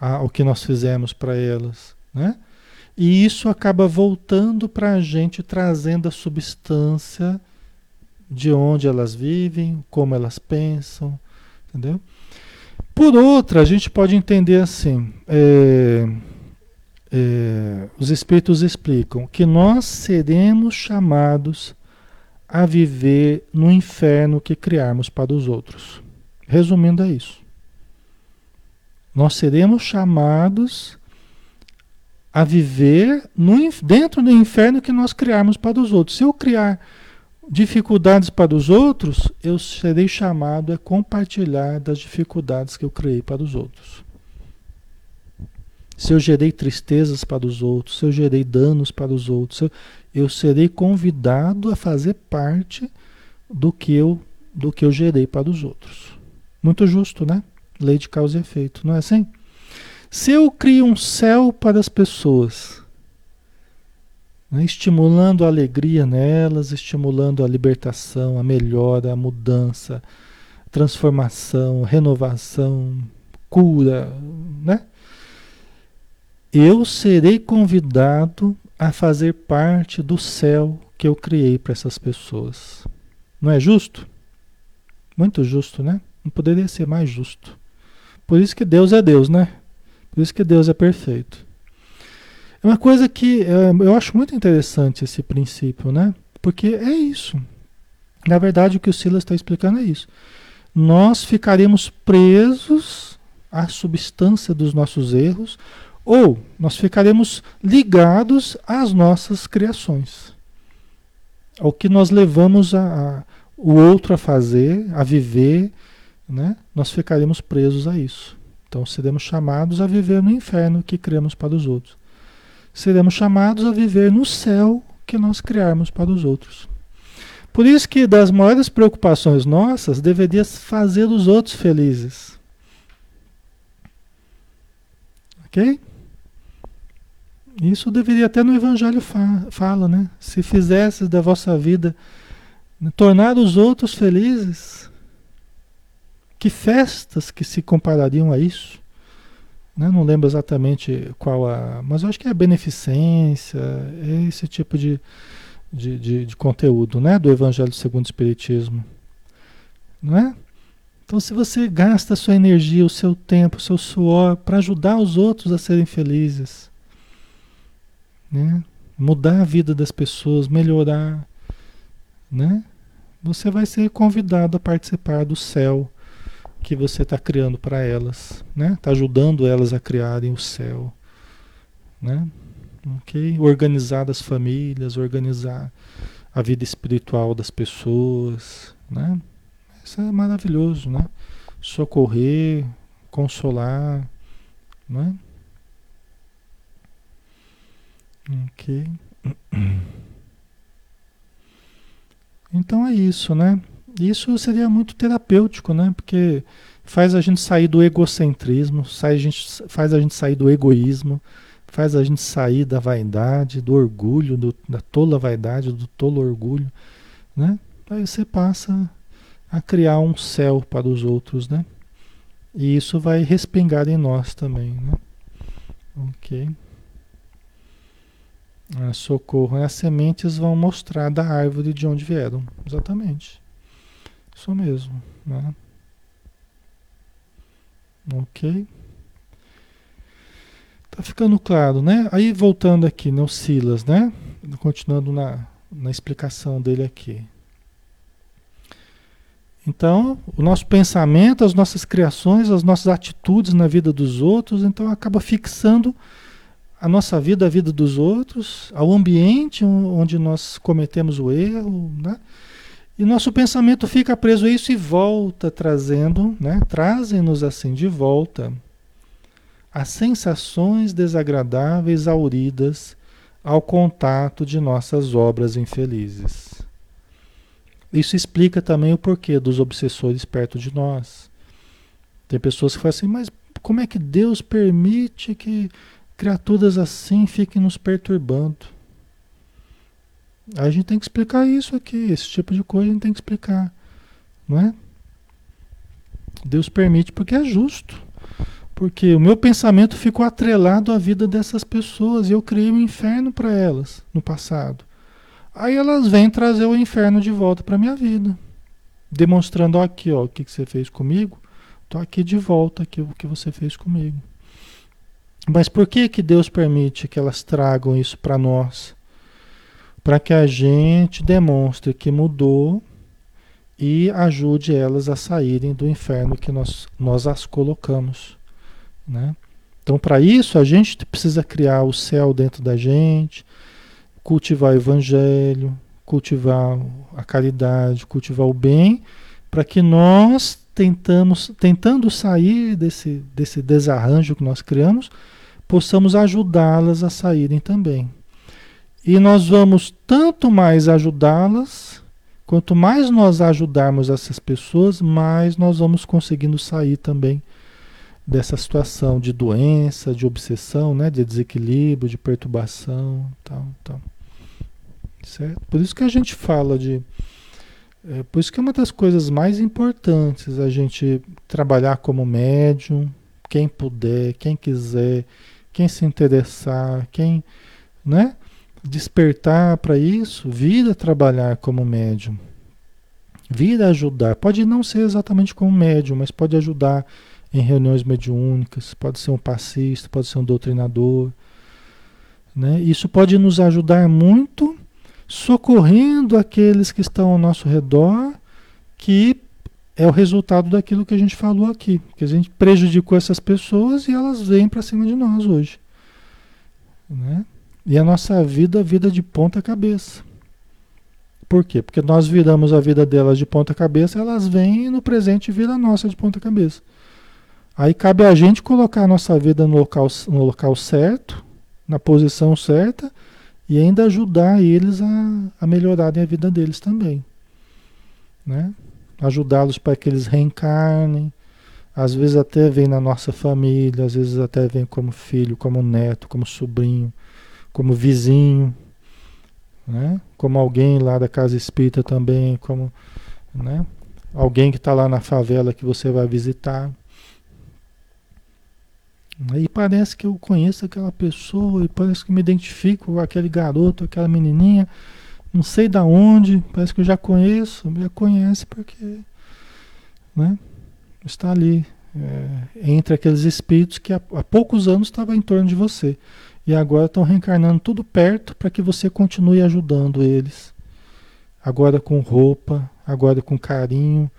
ao que nós fizemos para elas, né? E isso acaba voltando para a gente, trazendo a substância de onde elas vivem, como elas pensam, entendeu? Por outra, a gente pode entender assim: é, é, os Espíritos explicam que nós seremos chamados a viver no inferno que criarmos para os outros. Resumindo, é isso. Nós seremos chamados a viver no, dentro do inferno que nós criarmos para os outros. Se eu criar dificuldades para os outros, eu serei chamado a compartilhar das dificuldades que eu criei para os outros. Se eu gerei tristezas para os outros, se eu gerei danos para os outros, eu, eu serei convidado a fazer parte do que eu do que eu gerei para os outros. Muito justo, né? Lei de causa e efeito, não é assim? Se eu crio um céu para as pessoas, né, estimulando a alegria nelas, estimulando a libertação, a melhora, a mudança, transformação, renovação, cura, né? Eu serei convidado a fazer parte do céu que eu criei para essas pessoas. Não é justo? Muito justo, né? Não poderia ser mais justo. Por isso que Deus é Deus, né? Por isso que Deus é perfeito. É uma coisa que é, eu acho muito interessante esse princípio, né? Porque é isso. Na verdade, o que o Silas está explicando é isso. Nós ficaremos presos à substância dos nossos erros, ou nós ficaremos ligados às nossas criações, ao que nós levamos a, a, o outro a fazer, a viver, né? nós ficaremos presos a isso. Então seremos chamados a viver no inferno que criamos para os outros. Seremos chamados a viver no céu que nós criarmos para os outros. Por isso que das maiores preocupações nossas deveria fazer os outros felizes. Ok? Isso deveria até no Evangelho fa fala, né? Se fizesses da vossa vida tornar os outros felizes, que festas que se comparariam a isso? Né? Não lembro exatamente qual a. Mas eu acho que é beneficência, é esse tipo de, de, de, de conteúdo né? do Evangelho segundo o Espiritismo. Não é? Então, se você gasta a sua energia, o seu tempo, o seu suor para ajudar os outros a serem felizes, né? mudar a vida das pessoas, melhorar, né? você vai ser convidado a participar do céu que você está criando para elas, né? Está ajudando elas a criarem o céu, né? Organizar as famílias, organizar a vida espiritual das pessoas, né? Isso é maravilhoso, né? Socorrer, consolar, né? Ok. Então é isso, né? Isso seria muito terapêutico, né? Porque faz a gente sair do egocentrismo, faz a gente, faz a gente sair do egoísmo, faz a gente sair da vaidade, do orgulho, do, da tola vaidade, do tolo orgulho, né? Aí você passa a criar um céu para os outros, né? E isso vai respingar em nós também, né? Ok. Ah, socorro. As sementes vão mostrar da árvore de onde vieram. Exatamente. Isso mesmo. Né? Ok. Tá ficando claro, né? Aí voltando aqui no Silas, né? Continuando na, na explicação dele aqui. Então, o nosso pensamento, as nossas criações, as nossas atitudes na vida dos outros, então acaba fixando a nossa vida, a vida dos outros, ao ambiente onde nós cometemos o erro, né? E nosso pensamento fica preso a isso e volta trazendo, né? Trazem-nos assim de volta as sensações desagradáveis auridas ao contato de nossas obras infelizes. Isso explica também o porquê dos obsessores perto de nós. Tem pessoas que falam assim, mas como é que Deus permite que criaturas assim fiquem nos perturbando. A gente tem que explicar isso aqui, esse tipo de coisa a gente tem que explicar, não é? Deus permite porque é justo. Porque o meu pensamento ficou atrelado à vida dessas pessoas e eu criei um inferno para elas no passado. Aí elas vêm trazer o inferno de volta para minha vida, demonstrando aqui, ó, o que, que você fez comigo. Tô aqui de volta aqui o que você fez comigo. Mas por que que Deus permite que elas tragam isso para nós? Para que a gente demonstre que mudou e ajude elas a saírem do inferno que nós, nós as colocamos. Né? Então, para isso, a gente precisa criar o céu dentro da gente, cultivar o evangelho, cultivar a caridade, cultivar o bem, para que nós tentamos, tentando sair desse, desse desarranjo que nós criamos, possamos ajudá-las a saírem também. E nós vamos tanto mais ajudá-las, quanto mais nós ajudarmos essas pessoas, mais nós vamos conseguindo sair também dessa situação de doença, de obsessão, né, de desequilíbrio, de perturbação, tal, tal. Certo? Por isso que a gente fala de é, por isso que é uma das coisas mais importantes a gente trabalhar como médium, quem puder, quem quiser, quem se interessar, quem, né, despertar para isso, vir a trabalhar como médium. Vir a ajudar. Pode não ser exatamente como médium, mas pode ajudar em reuniões mediúnicas, pode ser um passista, pode ser um doutrinador. Né? Isso pode nos ajudar muito socorrendo aqueles que estão ao nosso redor, que é o resultado daquilo que a gente falou aqui. Que a gente prejudicou essas pessoas e elas vêm para cima de nós hoje. Né? E a nossa vida, vida de ponta cabeça. Por quê? Porque nós viramos a vida delas de ponta cabeça, elas vêm e no presente vira a nossa de ponta cabeça. Aí cabe a gente colocar a nossa vida no local, no local certo, na posição certa, e ainda ajudar eles a, a melhorarem a vida deles também. Né? Ajudá-los para que eles reencarnem. Às vezes até vem na nossa família, às vezes até vem como filho, como neto, como sobrinho, como vizinho, né? como alguém lá da casa espírita também, como né? alguém que está lá na favela que você vai visitar. Aí parece que eu conheço aquela pessoa e parece que me identifico com aquele garoto, aquela menininha, não sei da onde, parece que eu já conheço, já conhece porque né, está ali é, entre aqueles espíritos que há, há poucos anos estavam em torno de você. E agora estão reencarnando tudo perto para que você continue ajudando eles. Agora com roupa, agora com carinho,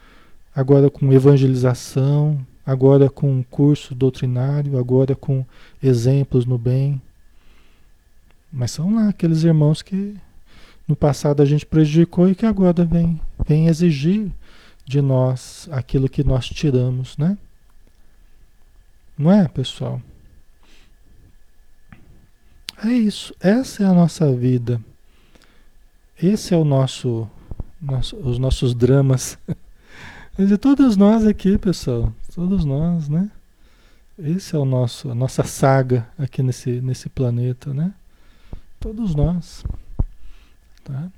agora com evangelização, agora com curso doutrinário, agora com exemplos no bem. Mas são lá aqueles irmãos que no passado a gente prejudicou e que agora vem, vem exigir de nós aquilo que nós tiramos, né? Não é, pessoal? É isso. Essa é a nossa vida. Esse é o nosso, nosso os nossos dramas. *laughs* De todos nós aqui, pessoal, todos nós, né? Esse é o nosso, a nossa saga aqui nesse, nesse planeta, né? Todos nós, tá?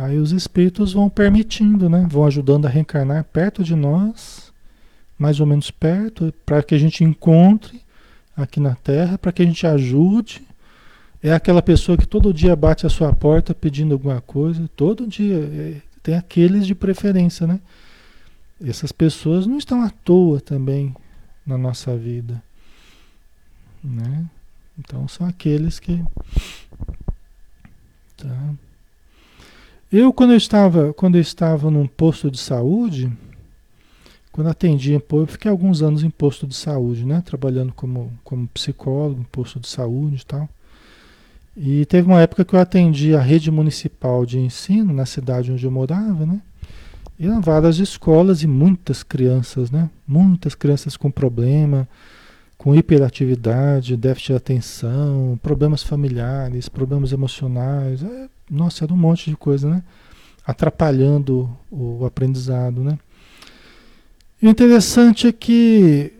Aí os espíritos vão permitindo, né? Vão ajudando a reencarnar perto de nós, mais ou menos perto, para que a gente encontre aqui na Terra, para que a gente ajude. É aquela pessoa que todo dia bate a sua porta pedindo alguma coisa, todo dia. É, tem aqueles de preferência, né? Essas pessoas não estão à toa também na nossa vida, né? Então são aqueles que tá. Eu quando eu estava, quando eu estava num posto de saúde, quando atendi, eu fiquei alguns anos em posto de saúde, né? Trabalhando como, como psicólogo em posto de saúde e tal. E teve uma época que eu atendi a rede municipal de ensino na cidade onde eu morava, né? E várias escolas e muitas crianças, né? Muitas crianças com problema, com hiperatividade, déficit de atenção, problemas familiares, problemas emocionais. É, nossa, era um monte de coisa, né? Atrapalhando o, o aprendizado, né? E o interessante é que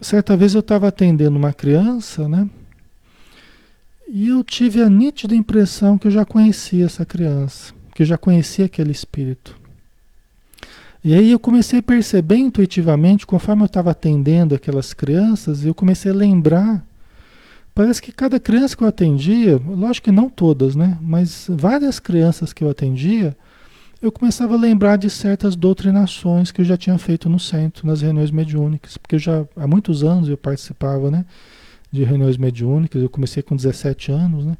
certa vez eu estava atendendo uma criança, né? E eu tive a nítida impressão que eu já conhecia essa criança, que eu já conhecia aquele espírito. E aí eu comecei a perceber intuitivamente, conforme eu estava atendendo aquelas crianças, eu comecei a lembrar. Parece que cada criança que eu atendia, lógico que não todas, né? Mas várias crianças que eu atendia, eu começava a lembrar de certas doutrinações que eu já tinha feito no centro, nas reuniões mediúnicas, porque já há muitos anos eu participava, né, de reuniões mediúnicas, eu comecei com 17 anos, né?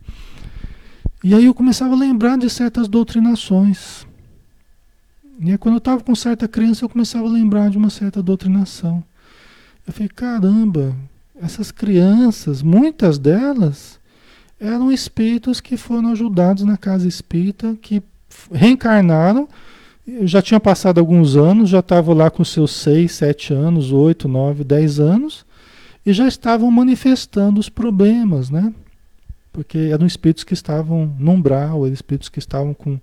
E aí eu começava a lembrar de certas doutrinações. E aí quando eu estava com certa criança, eu começava a lembrar de uma certa doutrinação. Eu falei, caramba, essas crianças, muitas delas eram espíritos que foram ajudados na casa espírita, que reencarnaram, já tinha passado alguns anos, já estavam lá com seus 6, 7 anos, 8, 9, 10 anos, e já estavam manifestando os problemas, né? Porque eram espíritos que estavam no umbral, eram espíritos que estavam com,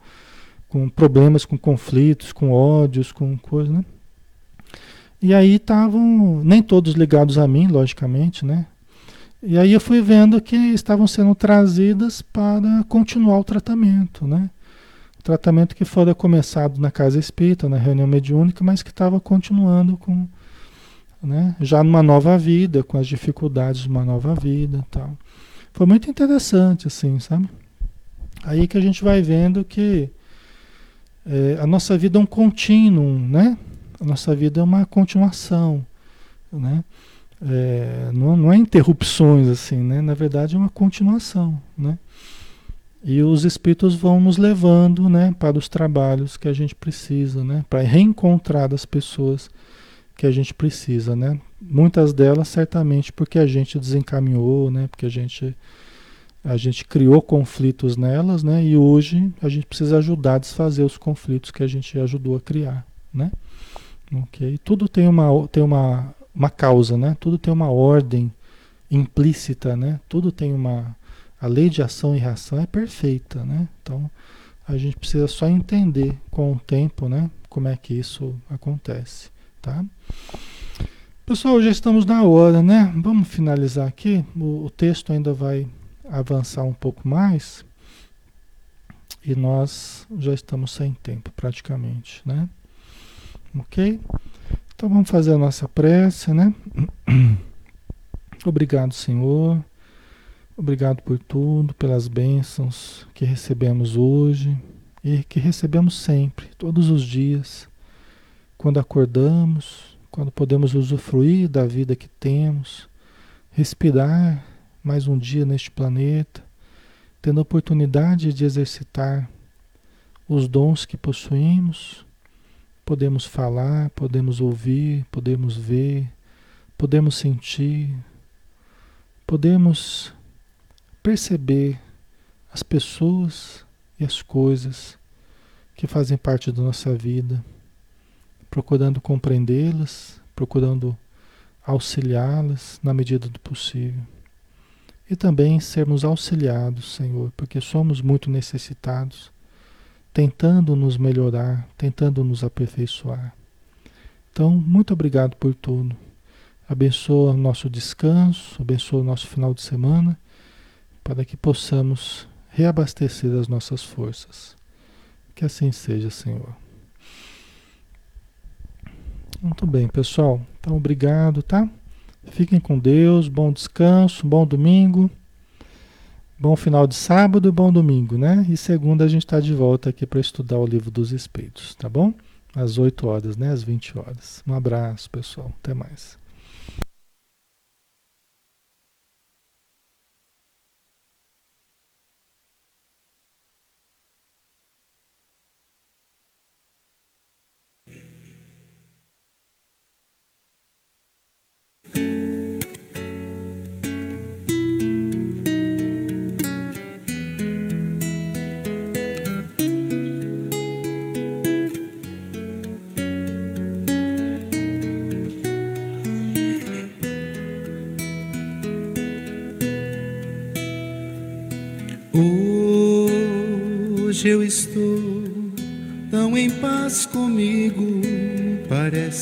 com problemas, com conflitos, com ódios, com coisas, né? E aí estavam, nem todos ligados a mim, logicamente, né? E aí eu fui vendo que estavam sendo trazidas para continuar o tratamento, né? tratamento que fora começado na casa espírita, na reunião mediúnica, mas que estava continuando com, né, já numa nova vida, com as dificuldades de uma nova vida, tal. Foi muito interessante, assim, sabe? Aí que a gente vai vendo que é, a nossa vida é um contínuo, né? A nossa vida é uma continuação, né? É, não, não é interrupções assim, né? Na verdade é uma continuação, né? E os espíritos vão nos levando, né, para os trabalhos que a gente precisa, né, para reencontrar as pessoas que a gente precisa, né? Muitas delas certamente porque a gente desencaminhou, né, porque a gente a gente criou conflitos nelas, né? E hoje a gente precisa ajudar a desfazer os conflitos que a gente ajudou a criar, né? OK? Tudo tem uma tem uma uma causa, né? Tudo tem uma ordem implícita, né? Tudo tem uma a lei de ação e reação é perfeita, né? Então a gente precisa só entender com o tempo, né? Como é que isso acontece, tá? Pessoal, já estamos na hora, né? Vamos finalizar aqui. O, o texto ainda vai avançar um pouco mais e nós já estamos sem tempo praticamente, né? Ok? Então vamos fazer a nossa prece, né? *clears throat* Obrigado, Senhor Obrigado por tudo, pelas bênçãos que recebemos hoje e que recebemos sempre, todos os dias, quando acordamos, quando podemos usufruir da vida que temos, respirar mais um dia neste planeta, tendo a oportunidade de exercitar os dons que possuímos, podemos falar, podemos ouvir, podemos ver, podemos sentir, podemos perceber as pessoas e as coisas que fazem parte da nossa vida, procurando compreendê-las, procurando auxiliá-las na medida do possível. E também sermos auxiliados, Senhor, porque somos muito necessitados, tentando nos melhorar, tentando nos aperfeiçoar. Então, muito obrigado por tudo. Abençoa o nosso descanso, abençoa o nosso final de semana, para que possamos reabastecer as nossas forças. Que assim seja, Senhor. Muito bem, pessoal. Então, obrigado, tá? Fiquem com Deus, bom descanso, bom domingo, bom final de sábado bom domingo, né? E segunda a gente está de volta aqui para estudar o livro dos Espíritos, tá bom? Às 8 horas, né? Às 20 horas. Um abraço, pessoal. Até mais.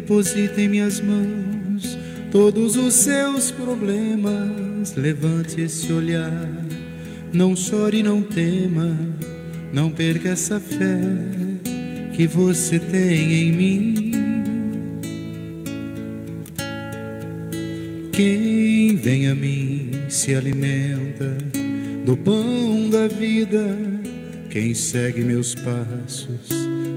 deposita em minhas mãos todos os seus problemas, levante esse olhar, não chore, não tema, não perca essa fé que você tem em mim. Quem vem a mim se alimenta do pão da vida. Quem segue meus passos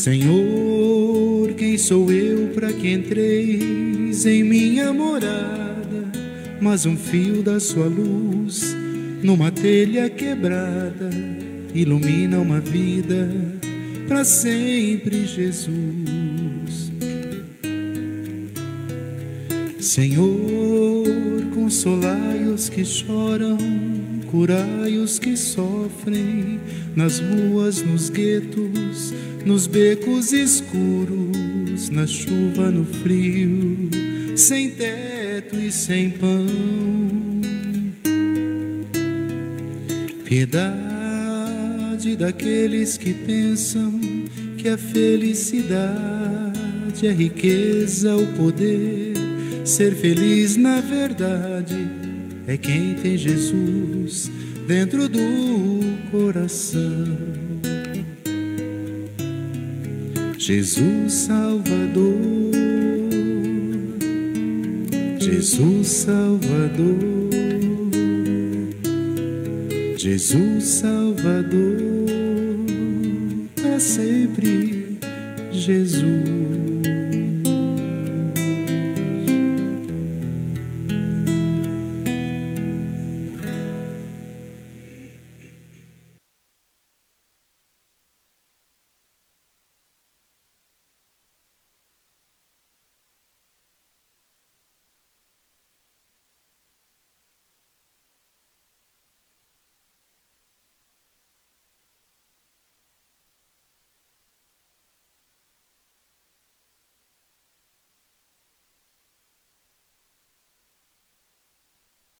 Senhor, quem sou eu para que entreis em minha morada? Mas um fio da sua luz numa telha quebrada ilumina uma vida para sempre, Jesus. Senhor, consolai os que choram, curai os que sofrem, nas ruas, nos guetos, nos becos escuros, na chuva, no frio, sem teto e sem pão. Piedade daqueles que pensam que a felicidade é riqueza, o poder Ser feliz na verdade é quem tem Jesus dentro do coração. Jesus Salvador, Jesus Salvador, Jesus Salvador, para sempre Jesus.